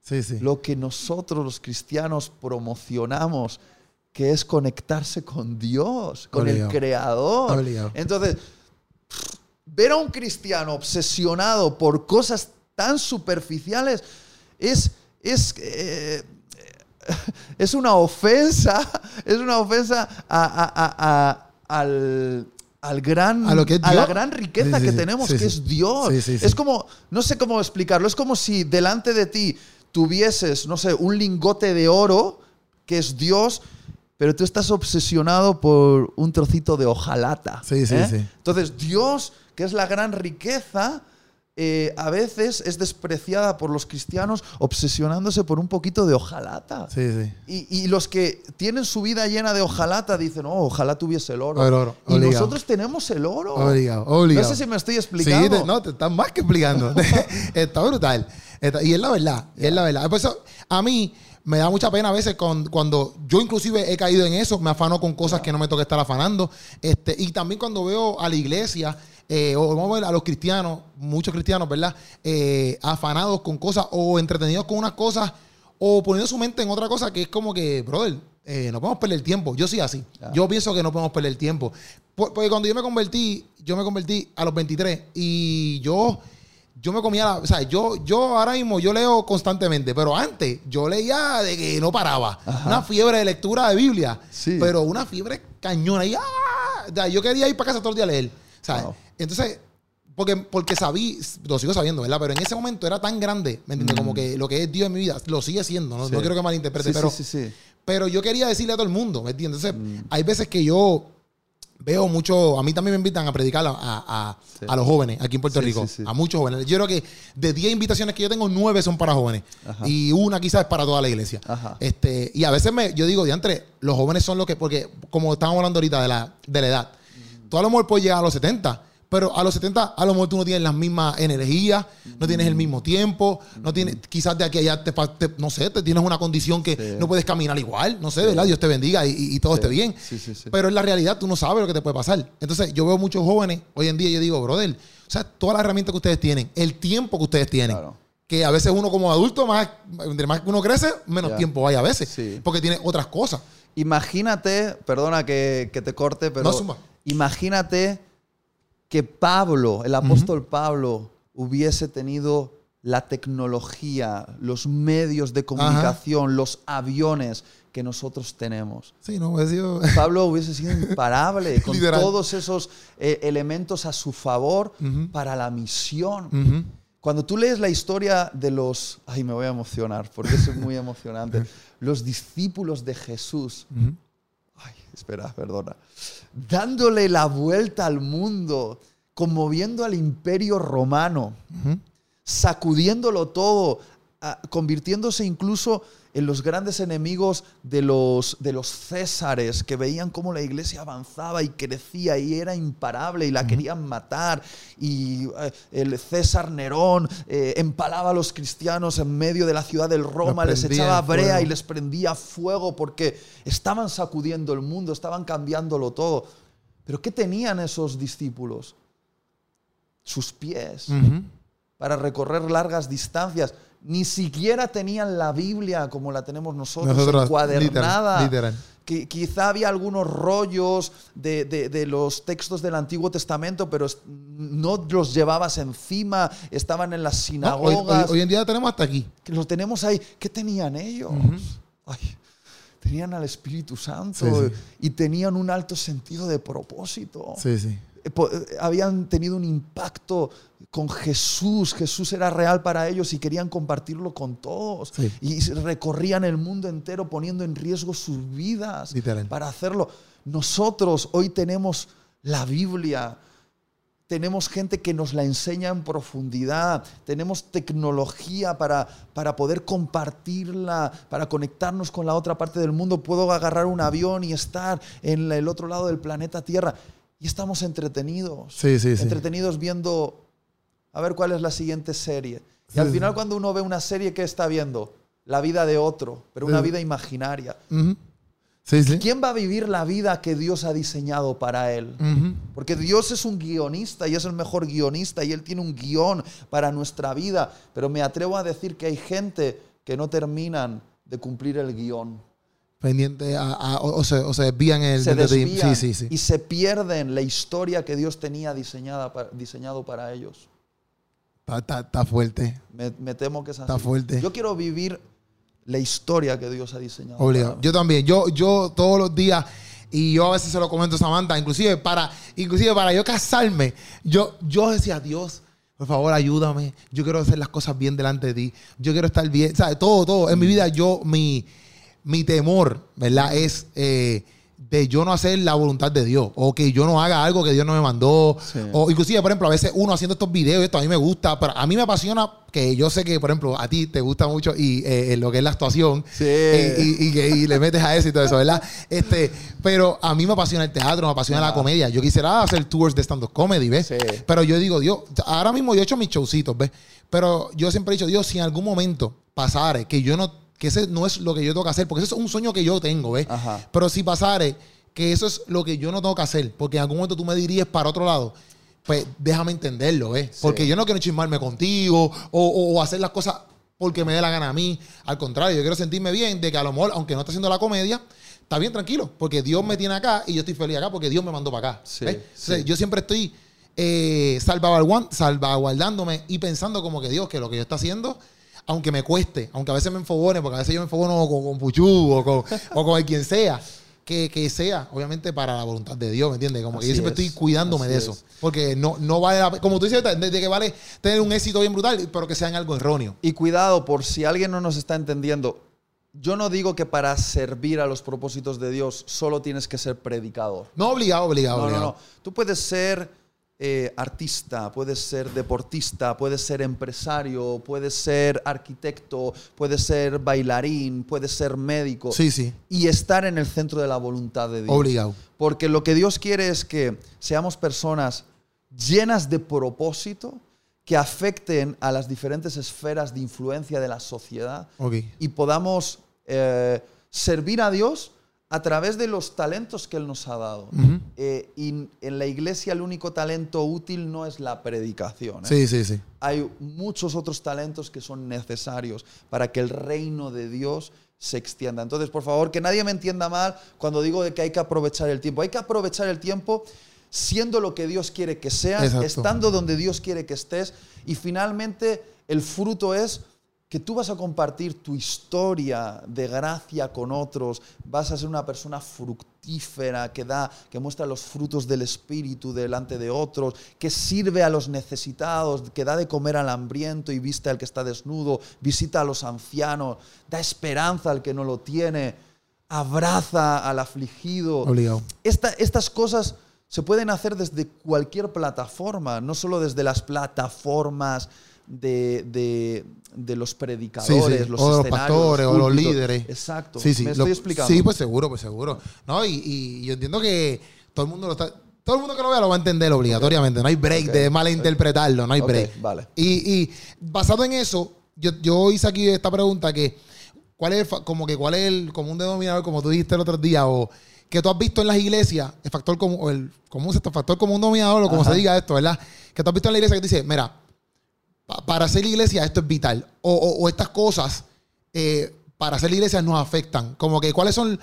Sí, sí. lo que nosotros los cristianos promocionamos, que es conectarse con Dios, con el Creador. Entonces, ver a un cristiano obsesionado por cosas tan superficiales es, es, eh, *laughs* es una ofensa, *laughs* es una ofensa a- a- a- a- al, al gran, A lo que es la gran riqueza Sí, que sí. tenemos, Sí, que es Dios. Es como, no sé cómo explicarlo, es como si delante de ti tuvieses, no sé, un lingote de oro, que es Dios, pero tú estás obsesionado por un trocito de hojalata. Sí, sí, ¿eh? sí. Entonces, Dios, que es la gran riqueza, eh, a veces es despreciada por los cristianos obsesionándose por un poquito de hojalata. Sí, sí. Y, y los que tienen su vida llena de hojalata dicen, oh, ojalá tuviese el oro. El oro, y nosotros tenemos el oro. Obligado, obligado. No sé si me estoy explicando. Sí, te- no, te están más que explicando. *laughs* *laughs* Está brutal. Está- y es la verdad, es la verdad. Por eso, a mí me da mucha pena a veces con- cuando yo inclusive he caído en eso, me afano con cosas que no me toca estar afanando. Este, y también cuando veo a la iglesia, eh, o vamos a ver a los cristianos, muchos cristianos, ¿verdad? Eh, afanados con cosas o entretenidos con unas cosas o poniendo su mente en otra cosa que es como que, brother, eh, no podemos perder tiempo. Yo soy así. Yo pienso que no podemos perder tiempo. Por- Porque cuando yo me convertí, yo me convertí a los 23 y yo, yo me comía la. O sea, yo, yo ahora mismo yo leo constantemente, pero antes yo leía de que no paraba. Una fiebre de lectura de Biblia. Sí. Pero una fiebre cañona. Y, ¡ah! Yo quería ir para casa todo el día a leer. ¿Sabes? Wow. Entonces, porque, porque sabí, lo sigo sabiendo, ¿verdad? Pero en ese momento era tan grande, ¿me entiendes? Como que lo que es Dios en mi vida, lo sigue siendo, no, Mm. Sí. no quiero que malinterprete, Sí, pero, sí, yo quería decirle a todo el mundo, ¿me entiendes? Entonces, Mm. hay veces que yo veo mucho, a mí también me invitan a predicar a, a- a- Sí. a los jóvenes aquí en Puerto Rico, a muchos jóvenes. Yo creo que de 10 invitaciones que yo tengo, 9 son para jóvenes Ajá. y una quizás es para toda la iglesia. Ajá. Este, y a veces me, yo digo, diantre, los jóvenes son los que, porque como estábamos hablando ahorita de la, de la edad, tú a lo mejor puedes llegar a los 70, Pero a los 70, a lo mejor tú no tienes las mismas energías, no tienes el mismo tiempo, no tienes, quizás de aquí a allá, te, te- no sé, te tienes una condición que Sí. no puedes caminar igual, no sé, ¿verdad? Dios te bendiga y, y- todo esté bien. Sí, sí, sí. Pero en la realidad tú no sabes lo que te puede pasar. Entonces yo veo muchos jóvenes hoy en día y yo digo, brother, o sea, todas las herramientas que ustedes tienen, el tiempo que ustedes tienen, Claro. que a veces uno como adulto, más, entre más que uno crece, menos tiempo hay a veces, Sí. porque tiene otras cosas. Imagínate, perdona que, que te corte, pero No, suma. Imagínate que Pablo, el apóstol Pablo, hubiese tenido la tecnología, los medios de comunicación, los aviones que nosotros tenemos. Sí, no, pues yo... Pablo hubiese sido imparable *laughs* con Literal. todos esos eh, elementos a su favor para la misión. Cuando tú lees la historia de los... Ay, me voy a emocionar porque es muy emocionante. *laughs* Los discípulos de Jesús. Ay, espera, perdona. Dándole la vuelta al mundo, conmoviendo al imperio romano, sacudiéndolo todo, ah, convirtiéndose incluso en los grandes enemigos de los, de los césares, que veían cómo la iglesia avanzaba y crecía y era imparable y la querían matar. Y eh, el César Nerón eh, empalaba a los cristianos en medio de la ciudad del Roma, les echaba brea y les prendía fuego porque estaban sacudiendo el mundo, estaban cambiándolo todo. Pero ¿qué tenían esos discípulos? Sus pies para recorrer largas distancias. Ni siquiera tenían la Biblia como la tenemos nosotros, Nosotros, encuadernada. literal, literal. Que quizá había algunos rollos de, de- de los textos del Antiguo Testamento, pero no los llevabas encima, estaban en las No, hoy, sinagogas. hoy- hoy en día tenemos hasta aquí. que los tenemos ahí. ¿Qué tenían ellos? Ay, tenían al Espíritu Santo Sí, sí. y tenían un alto sentido de propósito. Sí, sí. Eh, eh, habían tenido un impacto con Jesús. Jesús era real para ellos y querían compartirlo con todos. Sí. Y recorrían el mundo entero poniendo en riesgo sus vidas Literal. para hacerlo. Nosotros hoy tenemos la Biblia. Tenemos gente que nos la enseña en profundidad. Tenemos tecnología para, para poder compartirla, para conectarnos con la otra parte del mundo. Puedo agarrar un avión y estar en el otro lado del planeta Tierra. Y estamos entretenidos. Sí, sí, sí. Entretenidos viendo a ver cuál es la siguiente serie. Y al final cuando uno ve una serie, ¿qué está viendo? La vida de otro, pero una vida imaginaria. Ujú. Sí, sí. ¿Quién va a vivir la vida que Dios ha diseñado para él? Porque Dios es un guionista y es el mejor guionista y Él tiene un guion para nuestra vida. Pero me atrevo a decir que hay gente que no terminan de cumplir el guion. Pendiente a, a- o, se, o se desvían el Se desvían Sí, sí, sí. y se pierden la historia que Dios tenía diseñada pa- diseñado para ellos. Está, fuerte. Me, me temo que es así. Está fuerte. Yo quiero vivir la historia que Dios ha diseñado. Obligado. para. Yo también. Yo, yo todos los días, y yo a veces se lo comento a Samantha, inclusive para, inclusive para yo casarme, yo, yo decía, Dios, por favor, ayúdame. Yo quiero hacer las cosas bien delante de ti. Yo quiero estar bien. ¿Sabes? Todo, todo. En mi vida, yo, mi, mi temor, ¿verdad? Es eh, de yo no hacer la voluntad de Dios. O que yo no haga algo que Dios no me mandó. Sí. O inclusive, por ejemplo, a veces uno haciendo estos videos, esto a mí me gusta, pero a mí me apasiona que yo sé que, por ejemplo, a ti te gusta mucho y eh, lo que es la actuación. Sí. Eh, y, y le metes a eso y todo eso, ¿verdad? Este, pero a mí me apasiona el teatro, me apasiona la comedia. Yo quisiera hacer tours de stand-up comedy, ¿ves? Sí. Pero yo digo, Dios, ahora mismo yo he hecho mis showcitos, ¿ves? Pero yo siempre he dicho, Dios, si en algún momento pasare que yo no, que ese no es lo que yo tengo que hacer, porque ese es un sueño que yo tengo, ¿ves? Ajá. Pero si pasare que eso es lo que yo no tengo que hacer, porque en algún momento tú me dirías para otro lado, pues déjame entenderlo, ¿ves? Sí. Porque yo no quiero chismarme contigo o, o- o hacer las cosas porque me dé la gana a mí. Al contrario, yo quiero sentirme bien de que a lo mejor, aunque no esté haciendo la comedia, está bien tranquilo, porque Dios me tiene acá y yo estoy feliz acá porque Dios me mandó para acá. Sí, ¿ves? sí. Yo siempre estoy eh, salvaguardándome y pensando como que Dios, que lo que yo estoy haciendo, aunque me cueste, aunque a veces me enfogone, porque a veces yo me enfogono con, con Puchu o con, o con quien sea, que, que sea, obviamente, para la voluntad de Dios, ¿me entiendes? Como que yo siempre es, estoy cuidándome de eso. es. Porque no, no vale la pe- como tú dices, de, de que vale tener un éxito bien brutal, pero que sea en algo erróneo. Y cuidado, por si alguien no nos está entendiendo, yo no digo que para servir a los propósitos de Dios solo tienes que ser predicador. No obligado, obligado, No, no, obligado. no. Tú puedes ser eh, artista, puedes ser deportista, puedes ser empresario, puedes ser arquitecto, puedes ser bailarín, puedes ser médico. Sí, sí, Y estar en el centro de la voluntad de Dios. obligado. Porque lo que Dios quiere es que seamos personas llenas de propósito que afecten a las diferentes esferas de influencia de la sociedad Ok. y podamos eh, servir a Dios a través de los talentos que Él nos ha dado. Eh, y en la iglesia el único talento útil no es la predicación. ¿eh? Sí, sí, sí. Hay muchos otros talentos que son necesarios para que el reino de Dios se extienda. Entonces, por favor, que nadie me entienda mal cuando digo de que hay que aprovechar el tiempo. Hay que aprovechar el tiempo siendo lo que Dios quiere que seas, Exacto. estando donde Dios quiere que estés y finalmente el fruto es que tú vas a compartir tu historia de gracia con otros, vas a ser una persona fructífera que da, que muestra los frutos del espíritu delante de otros, que sirve a los necesitados, que da de comer al hambriento y viste al que está desnudo, visita a los ancianos, da esperanza al que no lo tiene, abraza al afligido. Esta- estas cosas se pueden hacer desde cualquier plataforma, no solo desde las plataformas de, de- de los predicadores, Sí, sí. los o los pastores, o los líderes. Exacto. Sí, sí. Me Lo- estoy explicando. Sí, pues seguro, pues seguro. No, y, y yo entiendo que todo el mundo lo está. Todo el mundo que lo vea lo va a entender obligatoriamente. No hay break Ok. de malinterpretarlo, no hay break. vale. Y, y basado en eso, yo, yo hice aquí esta pregunta que ¿cuál es el como que cuál es el común denominador, como tú dijiste el otro día, o que tú has visto en las iglesias, el factor común, o el común, factor común denominador, o como Ajá. se diga esto, ¿verdad? Que tú has visto en la iglesia que dice, mira, pa- para hacer iglesia esto es vital. O, o- o estas cosas eh, para hacer iglesia nos afectan. Como que cuáles son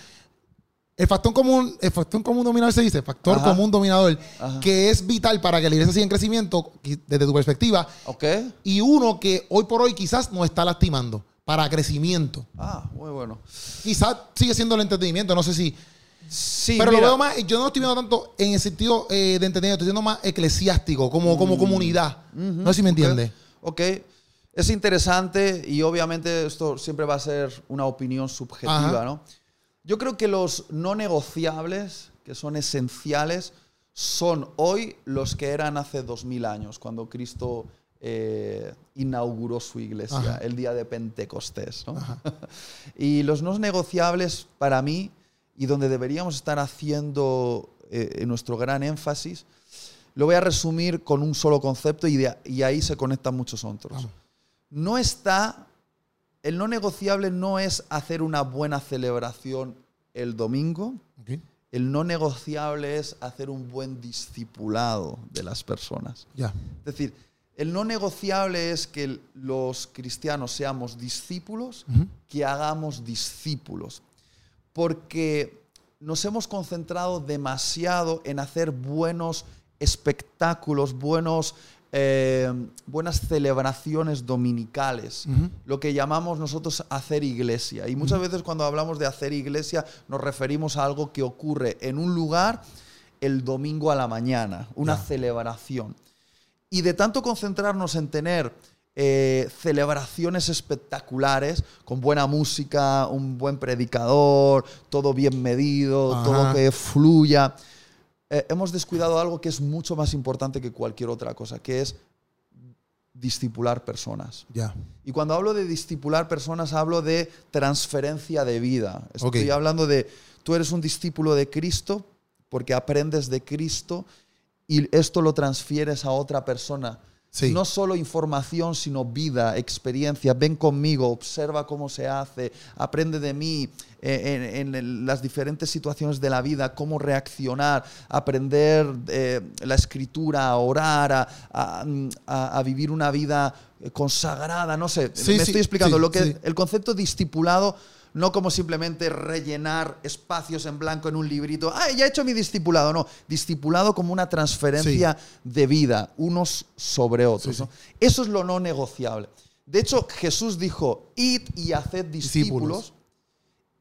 el factor común, el factor común dominador se dice, factor Ajá. común dominador, Ajá. que es vital para que la iglesia siga en crecimiento desde tu perspectiva. ¿Ok? Y uno que hoy por hoy quizás nos está lastimando para crecimiento. Ah, muy bueno. Quizás sigue siendo el entretenimiento, no sé si. Sí, pero mira, lo veo más, yo no estoy viendo tanto en el sentido eh, de entretenimiento, estoy viendo más eclesiástico, como, como comunidad. No sé si me Mm. entiendes. Ok. Es interesante y obviamente esto siempre va a ser una opinión subjetiva, Ajá. ¿no? Yo creo que los no negociables, que son esenciales, son hoy los que eran hace dos mil años, cuando Cristo eh, inauguró su iglesia, Ajá. el día de Pentecostés. ¿no? *laughs* y los no negociables para mí, y donde deberíamos estar haciendo eh, nuestro gran énfasis, lo voy a resumir con un solo concepto y, de- y ahí se conectan muchos otros. Vamos. No está, el no negociable no es hacer una buena celebración el domingo, el no negociable es hacer un buen discipulado de las personas. Es decir, el no negociable es que los cristianos seamos discípulos, que hagamos discípulos. Porque nos hemos concentrado demasiado en hacer buenos espectáculos, buenos, eh, buenas celebraciones dominicales, lo que llamamos nosotros hacer iglesia. Y muchas veces cuando hablamos de hacer iglesia nos referimos a algo que ocurre en un lugar el domingo a la mañana, una celebración. Y de tanto concentrarnos en tener eh, celebraciones espectaculares, con buena música, un buen predicador, todo bien medido, Ajá. todo que fluya, eh, hemos descuidado algo que es mucho más importante que cualquier otra cosa, que es discipular personas. Ya. Y cuando hablo de discipular personas, hablo de transferencia de vida. Estoy hablando de, tú eres un discípulo de Cristo porque aprendes de Cristo y esto lo transfieres a otra persona. Sí. No solo información, sino vida, experiencia. Ven conmigo, observa cómo se hace, aprende de mí eh, en, las diferentes situaciones de la vida, cómo reaccionar, aprender eh, la escritura, a orar, a, a- a- a vivir una vida eh, consagrada. No sé, Sí, me sí, estoy explicando. Lo que. El concepto discipulado no como simplemente rellenar espacios en blanco en un librito. ¡Ay, ya he hecho mi discipulado! No, discipulado como una transferencia de vida, unos sobre otros. Sí, sí. ¿no? Eso es lo no negociable. De hecho, Jesús dijo, id y haced discípulos. Discípulos.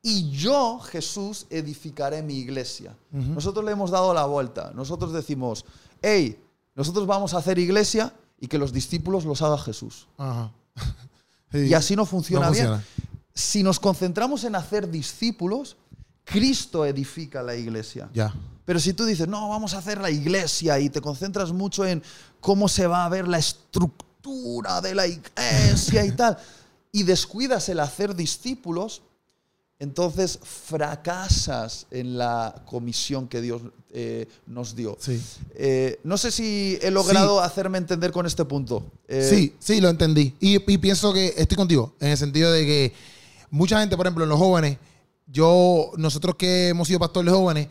Y yo, Jesús, edificaré mi iglesia. Nosotros le hemos dado la vuelta. Nosotros decimos, hey, nosotros vamos a hacer iglesia y que los discípulos los haga Jesús. Ajá. Sí. *laughs* Y así no funciona, No bien. Si nos concentramos en hacer discípulos, Cristo edifica la iglesia. Ya. Pero si tú dices, no, vamos a hacer la iglesia y te concentras mucho en cómo se va a ver la estructura de la iglesia y tal, y descuidas el hacer discípulos, entonces fracasas en la comisión que Dios eh, nos dio. Sí. Eh, no sé si he logrado hacerme entender con este punto. Eh, sí, sí, lo entendí. Y, y pienso que estoy contigo, en el sentido de que mucha gente, por ejemplo, en los jóvenes, yo, nosotros que hemos sido pastores jóvenes,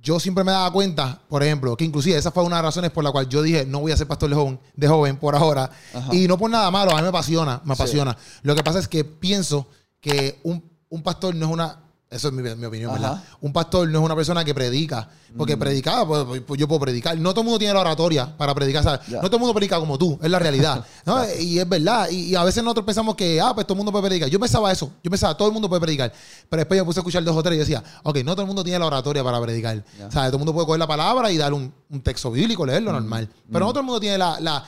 yo siempre me daba cuenta, por ejemplo, que inclusive esa fue una de las razones por la cual yo dije, no voy a ser pastor de joven, de joven por ahora. Y no por nada malo, a mí me apasiona, me apasiona. Lo que pasa es que pienso que un, un pastor no es una eso es mi, opinión, ¿verdad? Un pastor no es una persona que predica. Porque mm. predicar, pues, pues, pues, yo puedo predicar. No todo el mundo tiene la oratoria para predicar. No todo el mundo predica como tú, es la realidad. *laughs* Y es verdad. Y, a veces nosotros pensamos que, ah, pues todo el mundo puede predicar. Yo pensaba eso. Yo pensaba, todo el mundo puede predicar. Pero después yo puse a escuchar dos o tres y decía, ok, no todo el mundo tiene la oratoria para predicar. O sea, todo el mundo puede coger la palabra y dar un, texto bíblico, leerlo mm. normal. Pero no mm. todo el mundo tiene la,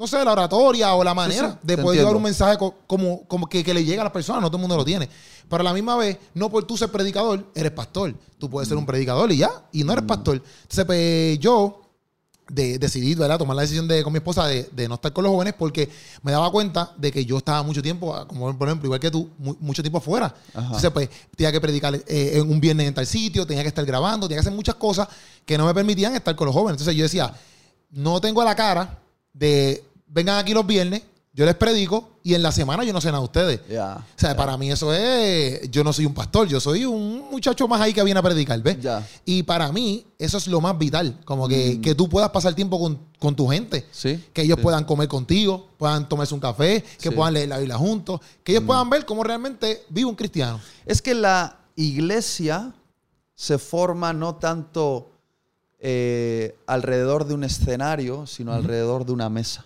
no sé, la oratoria o la manera de poder dar un mensaje como, como que, que, le llega a las personas. No todo el mundo lo tiene. Pero a la misma vez, no por tú ser predicador, eres pastor. Tú puedes ser un predicador y ya, y no eres mm. pastor. Entonces, pues, yo de, decidí ¿verdad? tomar la decisión de, con mi esposa de, no estar con los jóvenes porque me daba cuenta de que yo estaba mucho tiempo, como por ejemplo, igual que tú, mucho tiempo afuera. Entonces, pues, tenía que predicar eh, en un viernes en tal sitio, tenía que estar grabando, tenía que hacer muchas cosas que no me permitían estar con los jóvenes. Entonces, yo decía, no tengo la cara de vengan aquí los viernes, yo les predico y en la semana yo no sé nada de ustedes. o sea, para mí eso es, yo no soy un pastor, yo soy un muchacho más ahí que viene a predicar, ¿ves? Y para mí eso es lo más vital, como que, mm. tú puedas pasar tiempo con, tu gente, sí, que ellos puedan comer contigo, puedan tomarse un café, que puedan leer la Biblia juntos, que ellos mm. puedan ver cómo realmente vive un cristiano. Es que la iglesia se forma no tanto eh, alrededor de un escenario, sino alrededor de una mesa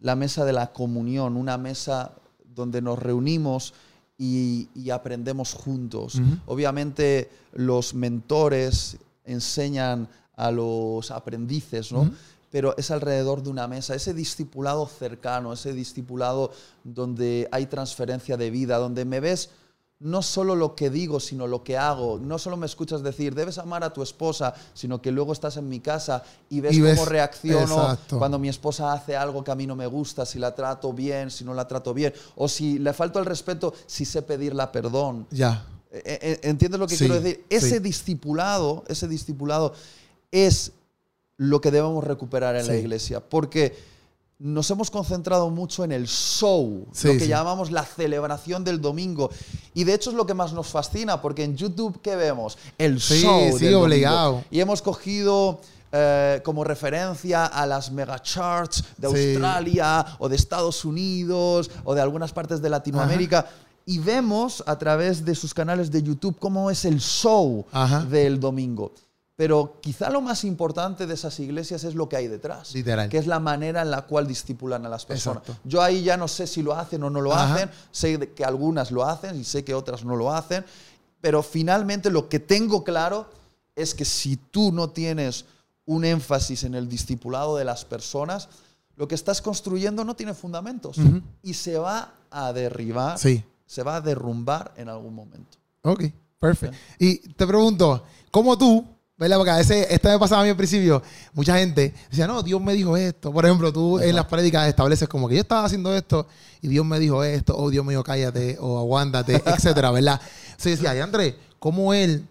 la mesa de la comunión, una mesa donde nos reunimos y, aprendemos juntos. Obviamente los mentores enseñan a los aprendices, ¿no? Pero es alrededor de una mesa, ese discipulado cercano, ese discipulado donde hay transferencia de vida, donde me ves no solo lo que digo, sino lo que hago. No solo me escuchas decir, debes amar a tu esposa, sino que luego estás en mi casa y ves, cómo reacciono cuando mi esposa hace algo que a mí no me gusta, si la trato bien, si no la trato bien, o si le falto el respeto, si sé pedirla perdón. Ya. E, e, e, ¿Entiendes lo que quiero decir? Ese discipulado, ese discipulado es lo que debemos recuperar en la iglesia, porque nos hemos concentrado mucho en el show, lo que llamamos la celebración del domingo. Y de hecho es lo que más nos fascina, porque en YouTube, ¿qué vemos? El show. Sí, obligado. Y hemos cogido eh, como referencia a las mega charts de Australia o de Estados Unidos o de algunas partes de Latinoamérica. Y vemos a través de sus canales de YouTube cómo es el show del domingo. Pero quizá lo más importante de esas iglesias es lo que hay detrás, Literal. que es la manera en la cual discipulan a las personas. Yo ahí ya no sé si lo hacen o no lo hacen, sé que algunas lo hacen y sé que otras no lo hacen, pero finalmente lo que tengo claro es que si tú no tienes un énfasis en el discipulado de las personas, lo que estás construyendo no tiene fundamentos y se va a derribar, se va a derrumbar en algún momento. Ok, perfecto. Y te pregunto, ¿cómo tú ¿Verdad? Porque a veces, esto me pasaba a mí al principio, mucha gente decía, no, Dios me dijo esto. Por ejemplo, tú en las prédicas estableces como que yo estaba haciendo esto y Dios me dijo esto, o Dios me dijo cállate, o aguántate, *laughs* etcétera, ¿verdad? Entonces decía, y Andrés, ¿cómo él,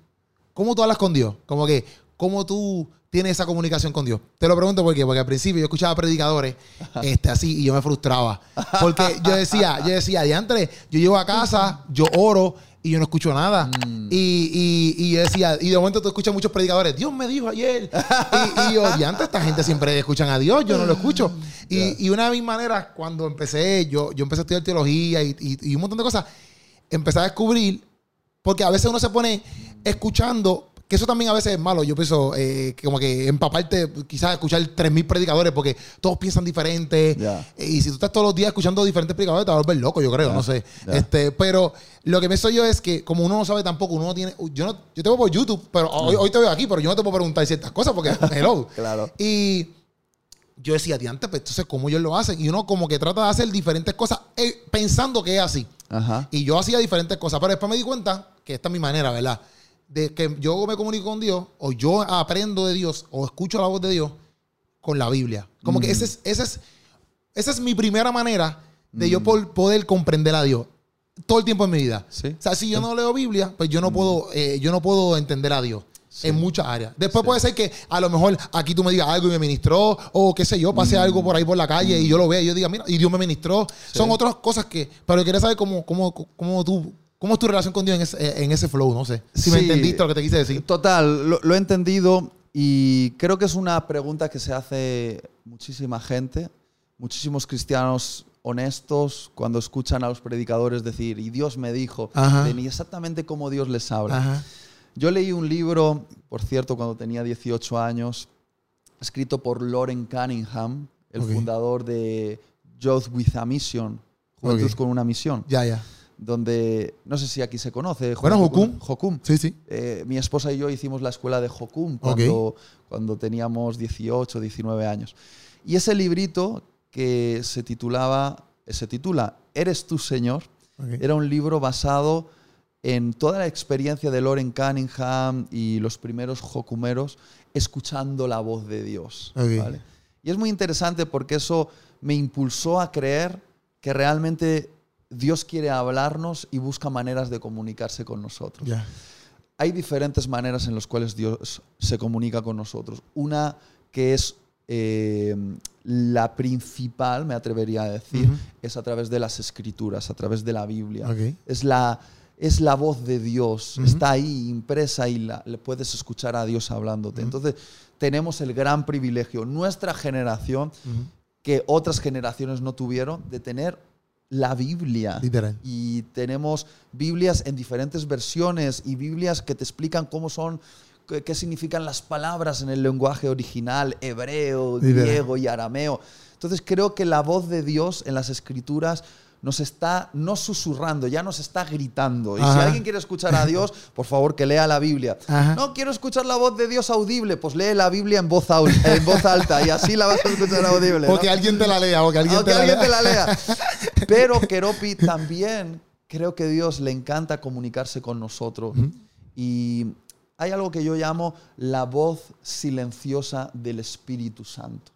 cómo tú hablas con Dios? Como que, ¿cómo tú tienes esa comunicación con Dios? Te lo pregunto por qué, porque al principio yo escuchaba predicadores este, así y yo me frustraba. Porque yo decía, yo decía, Andrés, yo llego a casa, yo oro y yo no escucho nada. Mm. Y, y, y, decía, y de momento tú escuchas muchos predicadores, Dios me dijo ayer. *laughs* y, yo, y antes esta gente siempre escuchan a Dios, yo no lo escucho. Y, y una de mis maneras, cuando empecé, yo, yo empecé a estudiar teología y, un montón de cosas, empecé a descubrir, porque a veces uno se pone escuchando que eso también a veces es malo. Yo pienso eh, como que empaparte, quizás escuchar 3.000 predicadores porque todos piensan diferente. Y si tú estás todos los días escuchando diferentes predicadores, te vas a volver loco, yo creo, no sé. Este, pero lo que me soy yo es que como uno no sabe tampoco, uno no tiene... Yo, no, yo te veo por YouTube, pero hoy, te veo aquí, pero yo no te puedo preguntar ciertas cosas porque *laughs* hello. claro. Y yo decía, antes, pues entonces, ¿cómo ellos lo hacen? Y uno como que trata de hacer diferentes cosas eh, pensando que es así. Y yo hacía diferentes cosas, pero después me di cuenta que esta es mi manera, ¿verdad? De que yo me comunico con Dios, o yo aprendo de Dios, o escucho la voz de Dios con la Biblia. Como que mm. ese es, ese es, esa es mi primera manera de yo mm. poder comprender a Dios. todo el tiempo en mi vida. Sí. O sea, si yo no leo Biblia, pues yo no puedo, eh, yo no puedo entender a Dios. Sí. En muchas áreas. Después puede ser que a lo mejor aquí tú me digas algo y me ministró, o qué sé yo, pase algo por ahí por la calle y yo lo vea y yo diga, mira, y Dios me ministró. Son otras cosas que. Pero quería saber cómo, cómo, cómo tú. ¿Cómo es tu relación con Dios en ese, en ese flow? No sé. Si me entendiste lo que te quise decir. Total, lo, lo he entendido y creo que es una pregunta que se hace muchísima gente, muchísimos cristianos honestos cuando escuchan a los predicadores decir, y Dios me dijo, Ajá. de ni exactamente cómo Dios les habla. Ajá. Yo leí un libro, por cierto, cuando tenía 18 años, escrito por Loren Cunningham, el fundador de Youth with a Mission, Juventud con una misión, Ya, ya. Donde, no sé si aquí se conoce. Bueno, Jokum. Jokum. Sí, sí. Eh, mi esposa y yo hicimos la escuela de Jokum cuando, cuando teníamos 18, 19 años. Y ese librito que se titulaba, se titula Eres tu Señor, Ok. era un libro basado en toda la experiencia de Loren Cunningham y los primeros jocumeros escuchando la voz de Dios. Ok. ¿vale? Y es muy interesante porque eso me impulsó a creer que realmente Dios quiere hablarnos y busca maneras de comunicarse con nosotros. Hay diferentes maneras en las cuales Dios se comunica con nosotros. Una que es eh, la principal, me atrevería a decir, es a través de las escrituras, a través de la Biblia. Es, la, es la voz de Dios, está ahí impresa y la, le puedes escuchar a Dios hablándote. Entonces, tenemos el gran privilegio, nuestra generación, que otras generaciones no tuvieron, de tener la Biblia. Literal. Y tenemos Biblias en diferentes versiones y Biblias que te explican cómo son, qué, qué significan las palabras en el lenguaje original, hebreo, Literal. griego y arameo. Entonces creo que la voz de Dios en las escrituras nos está no susurrando, ya nos está gritando. Y si alguien quiere escuchar a *laughs* Dios, por favor que lea la Biblia. Ajá. No quiero escuchar la voz de Dios audible, pues lee la Biblia en voz, en voz alta y así la vas a escuchar audible. *laughs* ¿no? O que alguien te la lea, o que alguien, te, la alguien lea. te la lea. *laughs* Pero Keropi también creo que Dios le encanta comunicarse con nosotros. Y hay algo que yo llamo la voz silenciosa del Espíritu Santo.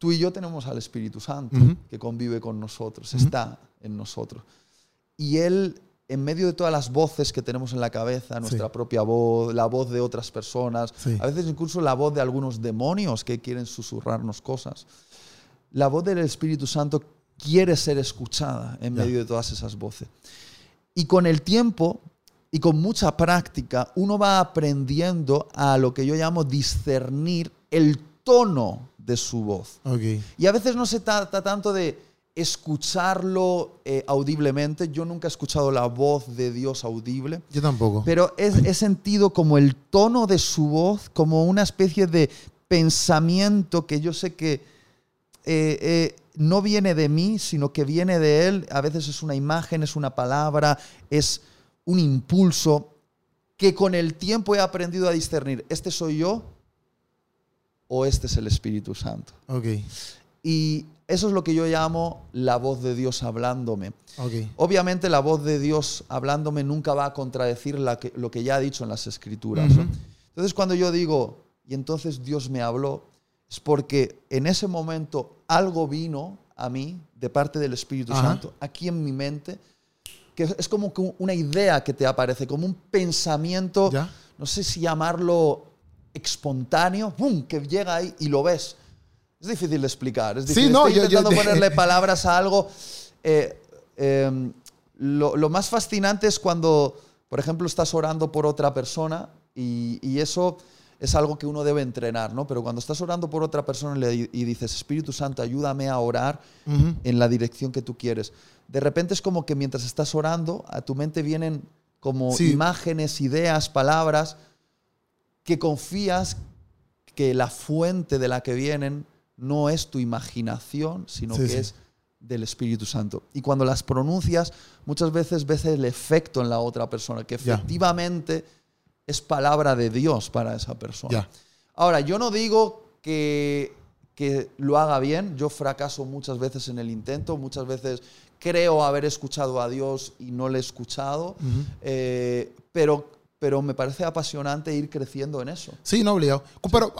Tú y yo tenemos al Espíritu Santo que convive con nosotros, está en nosotros. Y Él, en medio de todas las voces que tenemos en la cabeza, nuestra Sí. propia voz, la voz de otras personas, Sí. a veces incluso la voz de algunos demonios que quieren susurrarnos cosas, la voz del Espíritu Santo quiere ser escuchada en medio de todas esas voces. Y con el tiempo y con mucha práctica, uno va aprendiendo a lo que yo llamo discernir el tono de su voz. Ok. Y a veces no se trata tanto de escucharlo eh, audiblemente. Yo nunca he escuchado la voz de Dios audible. Yo tampoco. Pero es- he sentido como el tono de su voz, como una especie de pensamiento que yo sé que eh, eh, no viene de mí, sino que viene de él. A veces es una imagen, es una palabra, es un impulso que con el tiempo he aprendido a discernir. ¿Este soy yo o este es el Espíritu Santo? Ok. Y eso es lo que yo llamo la voz de Dios hablándome. Ok. Obviamente la voz de Dios hablándome nunca va a contradecir la que- lo que ya ha dicho en las escrituras. ¿no? Ujú. Entonces cuando yo digo, y entonces Dios me habló, es porque en ese momento algo vino a mí de parte del Espíritu Ajá. Santo, aquí en mi mente, que es como una idea que te aparece, como un pensamiento, Ya. no sé si llamarlo espontáneo, ¡pum! que llega ahí y lo ves. Es difícil de explicar. Es Sí, difícil. no, Estoy yo- yo- intentando ponerle *laughs* palabras a algo. Eh, eh, lo, lo más fascinante es cuando, por ejemplo, estás orando por otra persona y, y eso es algo que uno debe entrenar, ¿no? Pero cuando estás orando por otra persona y, dices, Espíritu Santo, ayúdame a orar en la dirección que tú quieres. De repente es como que mientras estás orando, a tu mente vienen como Sí. imágenes, ideas, palabras, que confías que la fuente de la que vienen no es tu imaginación, sino Sí, que sí. es del Espíritu Santo. Y cuando las pronuncias, muchas veces ves el efecto en la otra persona, que efectivamente es palabra de Dios para esa persona. Ahora, yo no digo que, que lo haga bien, yo fracaso muchas veces en el intento, muchas veces creo haber escuchado a Dios y no le he escuchado, eh, pero, pero me parece apasionante ir creciendo en eso. Sí, no obligado. Pero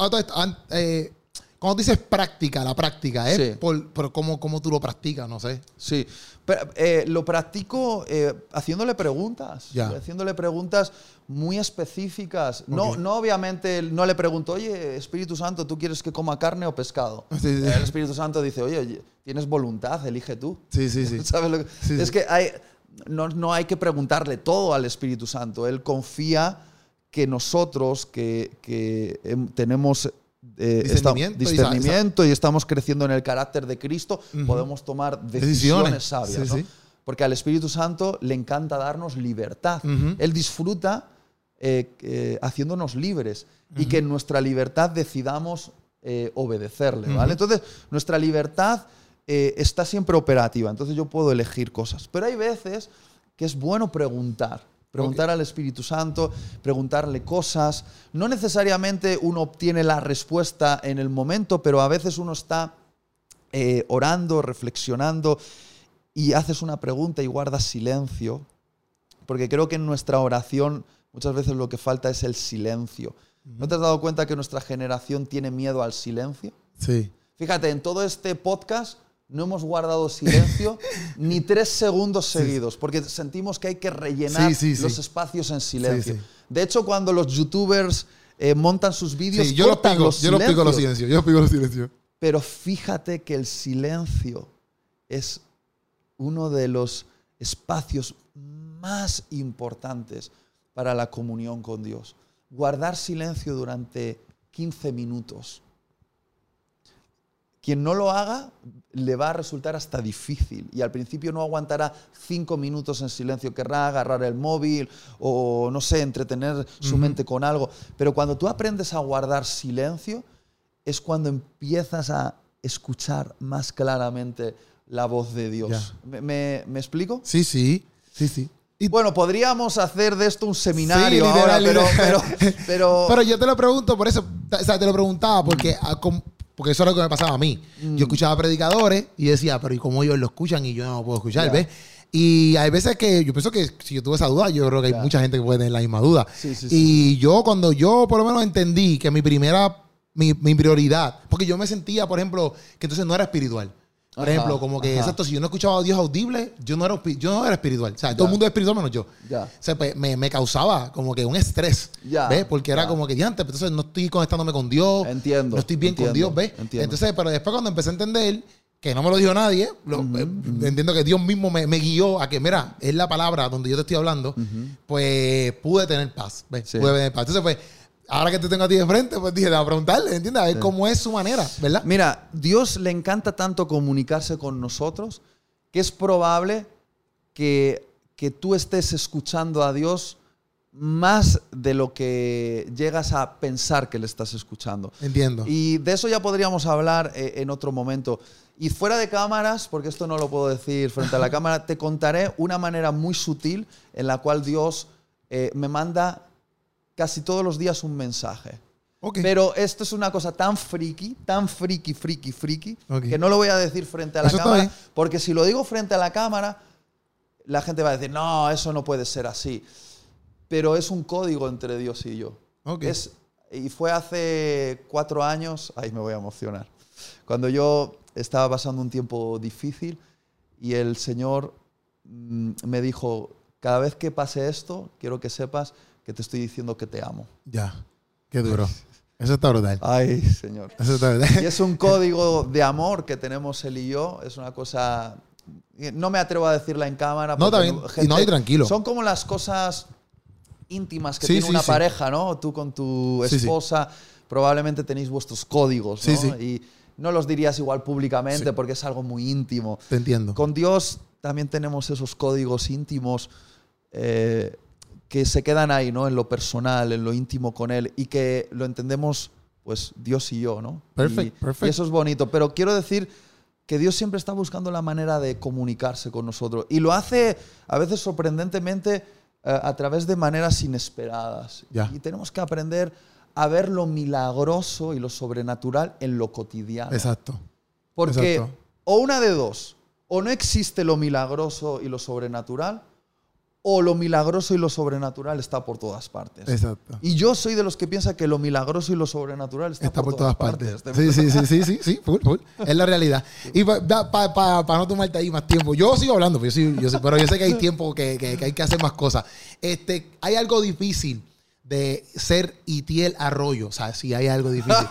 eh, Cuando dices práctica, la práctica, ¿eh? Sí. Por, por cómo, cómo tú lo practicas, no sé. Sí, pero, eh, lo practico eh, haciéndole preguntas, Ya. haciéndole preguntas muy específicas. No, Ok. no obviamente, no le pregunto, oye, Espíritu Santo, ¿tú quieres que coma carne o pescado? *laughs* Sí, sí. El Espíritu Santo dice, oye, oye, tienes voluntad, elige tú. Sí, sí, sí. *laughs* ¿Sabes lo que- es que hay, no, no hay que preguntarle todo al Espíritu Santo. Él confía que nosotros, que, que, em, tenemos eh, Discernimiento y sa- discernimiento y estamos creciendo en el carácter de Cristo, podemos tomar decisiones, Decisiones. sabias. Sí, ¿no? sí. Porque al Espíritu Santo le encanta darnos libertad. Él disfruta eh, eh, haciéndonos libres y que en nuestra libertad decidamos eh, obedecerle. ¿vale? Entonces, nuestra libertad eh, está siempre operativa. Entonces, yo puedo elegir cosas. Pero hay veces que es bueno preguntar. Preguntar al Espíritu Santo, preguntarle cosas. No necesariamente uno obtiene la respuesta en el momento, pero a veces uno está eh, orando, reflexionando y haces una pregunta y guardas silencio, porque creo que en nuestra oración muchas veces lo que falta es el silencio. ¿No te has dado cuenta que nuestra generación tiene miedo al silencio? Sí. Fíjate, en todo este podcast no hemos guardado silencio *laughs* ni tres segundos seguidos, porque sentimos que hay que rellenar Sí, sí, sí. los espacios en silencio. De hecho, cuando los youtubers eh, montan sus vídeos, yo cortan pico, los yo los pico los silencios. silencios, yo los pico los silencios. Pero fíjate que el silencio es uno de los espacios más importantes para la comunión con Dios. Guardar silencio durante 15 minutos. Quien no lo haga le va a resultar hasta difícil y al principio no aguantará cinco minutos en silencio, querrá agarrar el móvil o no sé, entretener su mente con algo. Pero cuando tú aprendes a guardar silencio, es cuando empiezas a escuchar más claramente la voz de Dios. ¿Me, me- me explico? Sí, sí, sí, sí. Y- Bueno, podríamos hacer de esto un seminario Sí, ahora, literal, pero, literal. pero, pero, *laughs* Pero yo te lo pregunto por eso, o sea, te lo preguntaba porque, ah, porque eso era lo que me pasaba a mí. Mm. Yo escuchaba predicadores y decía, pero ¿y cómo ellos lo escuchan y yo no lo puedo escuchar? ¿Ves? Y hay veces que yo pienso que si yo tuve esa duda, yo creo que hay mucha gente que puede tener la misma duda. Sí, sí, y yo cuando yo por lo menos entendí que mi primera, mi, mi prioridad, porque yo me sentía, por ejemplo, que entonces no era espiritual. Por Ajá, ejemplo, como que, ajá. exacto, si yo no escuchaba a Dios audible, yo no era, yo no era espiritual. O sea, todo el mundo es espiritual menos yo. Ya. O sea, pues, me, me causaba como que un estrés. Ya, ¿Ves? Porque era ya. como que diante, entonces no estoy conectándome con Dios. Entiendo, No estoy bien con Dios, ¿ves? entiendo. Entonces, pero después cuando empecé a entender que no me lo dijo nadie, lo- eh, entiendo que Dios mismo me, me guió a que, mira, es la palabra donde yo te estoy hablando, pues pude tener paz. ¿ves? Sí. Pude tener paz. Entonces, pues, ahora que te tengo a ti de frente, pues dije, a preguntarle, ¿entiendes? A ver cómo es su manera, ¿verdad? Mira, Dios le encanta tanto comunicarse con nosotros que es probable que, que tú estés escuchando a Dios más de lo que llegas a pensar que le estás escuchando. Entiendo. Y de eso ya podríamos hablar eh, en otro momento. Y fuera de cámaras, porque esto no lo puedo decir frente a la *laughs* cámara, te contaré una manera muy sutil en la cual Dios eh, me manda casi todos los días un mensaje. Pero esto es una cosa tan friki, tan friki, friki, friki, que no lo voy a decir frente a la Eso cámara, porque si lo digo frente a la cámara, la gente va a decir, no, eso no puede ser así. Pero es un código entre Dios y yo. Es, y fue hace cuatro años, ahí me voy a emocionar, cuando yo estaba pasando un tiempo difícil y el Señor mm, me dijo, cada vez que pase esto, quiero que sepas que te estoy diciendo que te amo. Ya. Qué duro. Eso está brutal. Ay, Señor. Eso está Y brutal. es un código de amor que tenemos él y yo. Es una cosa. No me atrevo a decirla en cámara. No, bien. Y no, y tranquilo. Son como las cosas íntimas que Sí, tiene sí, una sí. pareja, ¿no? Tú con tu esposa probablemente tenéis vuestros códigos, ¿no? Y no los dirías igual públicamente porque es algo muy íntimo. Te entiendo. Con Dios también tenemos esos códigos íntimos eh, que se quedan ahí, ¿no? En lo personal, en lo íntimo con Él y que lo entendemos, pues, Dios y yo, ¿no? Perfect, Y- perfect. Y eso es bonito. Pero quiero decir que Dios siempre está buscando la manera de comunicarse con nosotros y lo hace a veces sorprendentemente eh, a través de maneras inesperadas. Ya. Y tenemos que aprender a ver lo milagroso y lo sobrenatural en lo cotidiano. Exacto. Porque Exacto. o una de dos, o no existe lo milagroso y lo sobrenatural, o lo milagroso y lo sobrenatural está por todas partes. Exacto. Y yo soy de los que piensa que lo milagroso y lo sobrenatural está, Está por todas partes. Sí, sí, sí, sí, sí, sí, full, full. Es la realidad. Y para no tomarte ahí más tiempo, yo sigo hablando, pero yo, sí- yo sé, pero yo sé que hay tiempo que, que- que hay que hacer más cosas. Este, hay algo difícil de ser Itiel Arroyo. O sea, si hay algo difícil.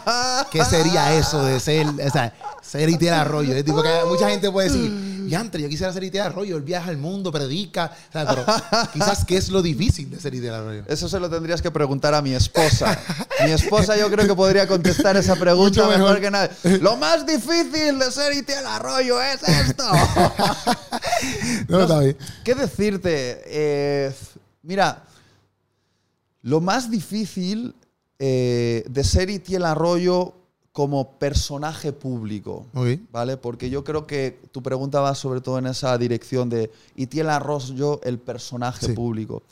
¿Qué sería eso de ser, o sea, ser Itiel Arroyo? Es tipo que mucha gente puede decir, Yantre, yo quisiera ser Itiel Arroyo, él viaja al mundo, predica. O sea, pero quizás, ¿qué es lo difícil de ser Itiel Arroyo? Eso se lo tendrías que preguntar a mi esposa. Mi esposa yo creo que *laughs* podría contestar esa pregunta mejor. mejor. que nadie. Lo más difícil de ser Itiel Arroyo es esto. *laughs* No, bien. ¿Qué decirte? Eh, mira, lo más difícil eh, de ser Itiel Arroyo como personaje público, Ok. ¿vale? Porque yo creo que tu pregunta va sobre todo en esa dirección de Itiel Arroyo, el personaje Sí. público.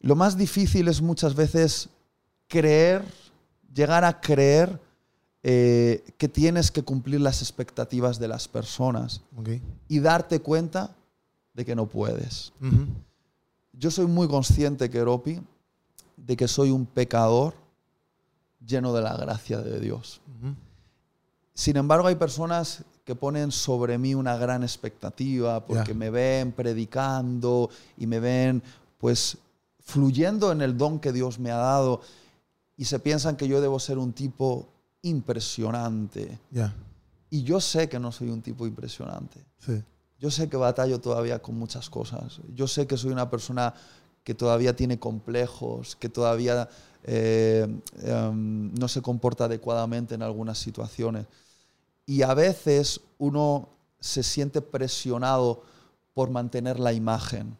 Lo más difícil es muchas veces creer, llegar a creer eh, que tienes que cumplir las expectativas de las personas Ok. y darte cuenta de que no puedes. Ujú. Yo soy muy consciente, Keropi, de que soy un pecador lleno de la gracia de Dios. Sin embargo, hay personas que ponen sobre mí una gran expectativa porque me ven predicando y me ven pues fluyendo en el don que Dios me ha dado y se piensan que yo debo ser un tipo impresionante. Ya. Y yo sé que no soy un tipo impresionante. Sí. Yo sé que batallo todavía con muchas cosas. Yo sé que soy una persona que todavía tiene complejos, que todavía eh, em, no se comporta adecuadamente en algunas situaciones. Y a veces uno se siente presionado por mantener la imagen.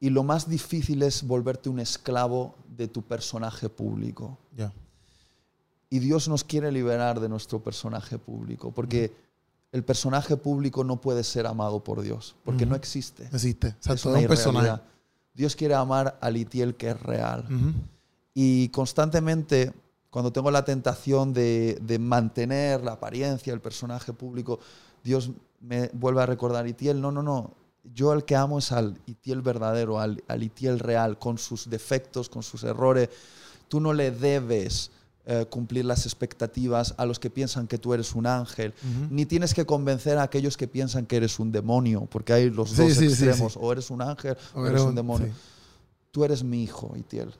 Y lo más difícil es volverte un esclavo de tu personaje público. Ya. Y Dios nos quiere liberar de nuestro personaje público, porque el personaje público no puede ser amado por Dios, porque no existe. Existe. O sea, Es todo una es un personaje. Dios quiere amar al Itiel que es real. Y constantemente, cuando tengo la tentación de, de mantener la apariencia, el personaje público, Dios me vuelve a recordar, Itiel, no, no, no. Yo el que amo es al Itiel verdadero, al, al Itiel real, con sus defectos, con sus errores. Tú no le debes eh, cumplir las expectativas a los que piensan que tú eres un ángel, ni tienes que convencer a aquellos que piensan que eres un demonio, porque hay los Sí, dos sí, extremos, sí. o eres un ángel o, O eres un demonio tú eres mi hijo, Itiel.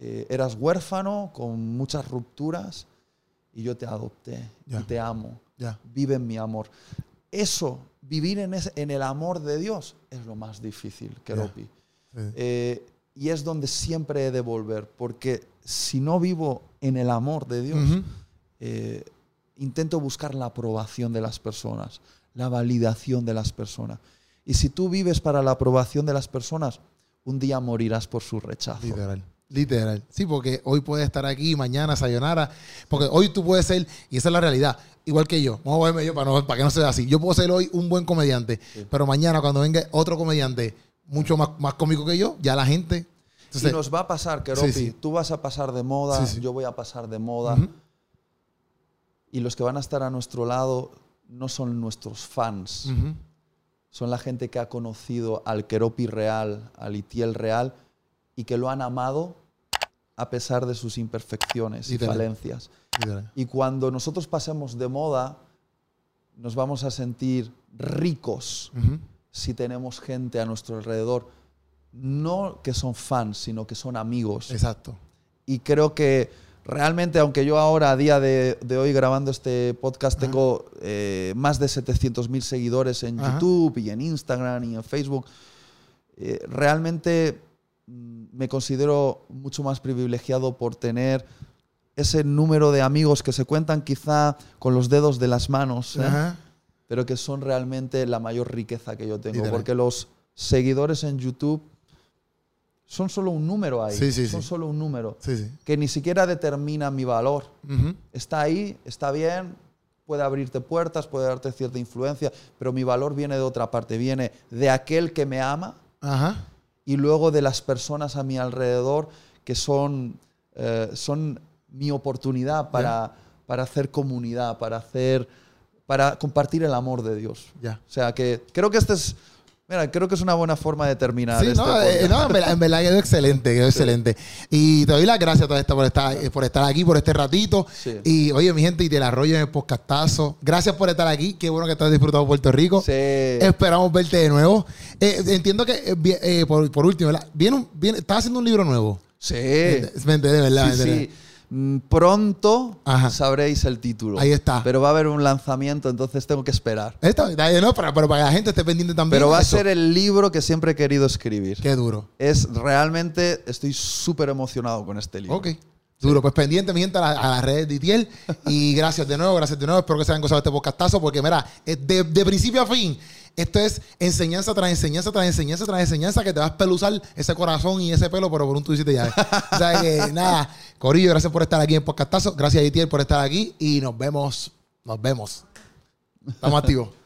Eh, eras huérfano con muchas rupturas y yo te adopté y te amo. Vive en mi amor. Eso, vivir en, ese- en el amor de Dios, es lo más difícil, Keropi. Sí. Eh, y es donde siempre he de volver, porque si no vivo en el amor de Dios, eh, intento buscar la aprobación de las personas, la validación de las personas. Y si tú vives para la aprobación de las personas, un día morirás por su rechazo. Literal. Literal. Sí, porque hoy puedes estar aquí, mañana sayonara. Porque hoy tú puedes ser, y esa es la realidad, igual que yo. Vamos a verme yo para, no- para que no sea así. Yo puedo ser hoy un buen comediante, pero mañana cuando venga otro comediante mucho más, más cómico que yo, ya la gente. Entonces, y nos va a pasar, Keropi. Sí, sí. Tú vas a pasar de moda, Sí, yo voy a pasar de moda. Y los que van a estar a nuestro lado no son nuestros fans. Son la gente que ha conocido al Keropi real, al Itiel real, y que lo han amado a pesar de sus imperfecciones y falencias. Y cuando nosotros pasemos de moda, nos vamos a sentir ricos si tenemos gente a nuestro alrededor, no que son fans, sino que son amigos. Exacto. Y creo que realmente, aunque yo ahora, a día de, de hoy, grabando este podcast, Ajá. tengo eh, más de 700.000 seguidores en Ajá. YouTube y en Instagram y en Facebook, eh, realmente mm, me considero mucho más privilegiado por tener ese número de amigos que se cuentan quizá con los dedos de las manos, ¿eh? Pero que son realmente la mayor riqueza que yo tengo. Porque los seguidores en YouTube son solo un número ahí. Sí, sí, son sí. solo un número que ni siquiera determina mi valor. Está ahí, está bien, puede abrirte puertas, puede darte cierta influencia, pero mi valor viene de otra parte, viene de aquel que me ama Ajá. y luego de las personas a mi alrededor que son, eh, son mi oportunidad para, para hacer comunidad, para, hacer, para compartir el amor de Dios. Ya. O sea que creo que este es Mira, creo que es una buena forma de terminar. Sí, este no, eh, no, en verdad, en verdad quedó excelente, quedó excelente. Y te doy las gracias a toda esta por estar, eh, por estar aquí, por este ratito. Sí. Y oye, mi gente, y te la arroyo en el podcastazo. Gracias por estar aquí. Qué bueno que estás disfrutando Puerto Rico. Sí. Esperamos verte de nuevo. Eh, entiendo que, eh, por, por último, ¿verdad? Viene un- viene- estás haciendo un libro nuevo. Sí. Me enteré, ¿verdad? Sí, Me enteré. sí. Mm, Pronto Ajá. sabréis el título. Ahí está. Pero va a haber un lanzamiento, entonces tengo que esperar. Está, no, pero, pero para que la gente esté pendiente también. Pero va a ser el libro que siempre he querido escribir. Qué duro. Es realmente, estoy súper emocionado con este libro. Ok. Duro, pues pendiente, mi gente, a, la- las redes de Itiel. Y *laughs* gracias de nuevo, gracias de nuevo. Espero que se hayan gozado este podcastazo, porque mira, de, de principio a fin, esto es enseñanza tras enseñanza, tras enseñanza, tras enseñanza, que te va a espeluzar ese corazón y ese pelo, pero por un tuicito ya. o sea que *laughs* nada, Corillo, gracias por estar aquí en podcastazo. Gracias a Itiel por estar aquí y nos vemos. Nos vemos. Estamos activos.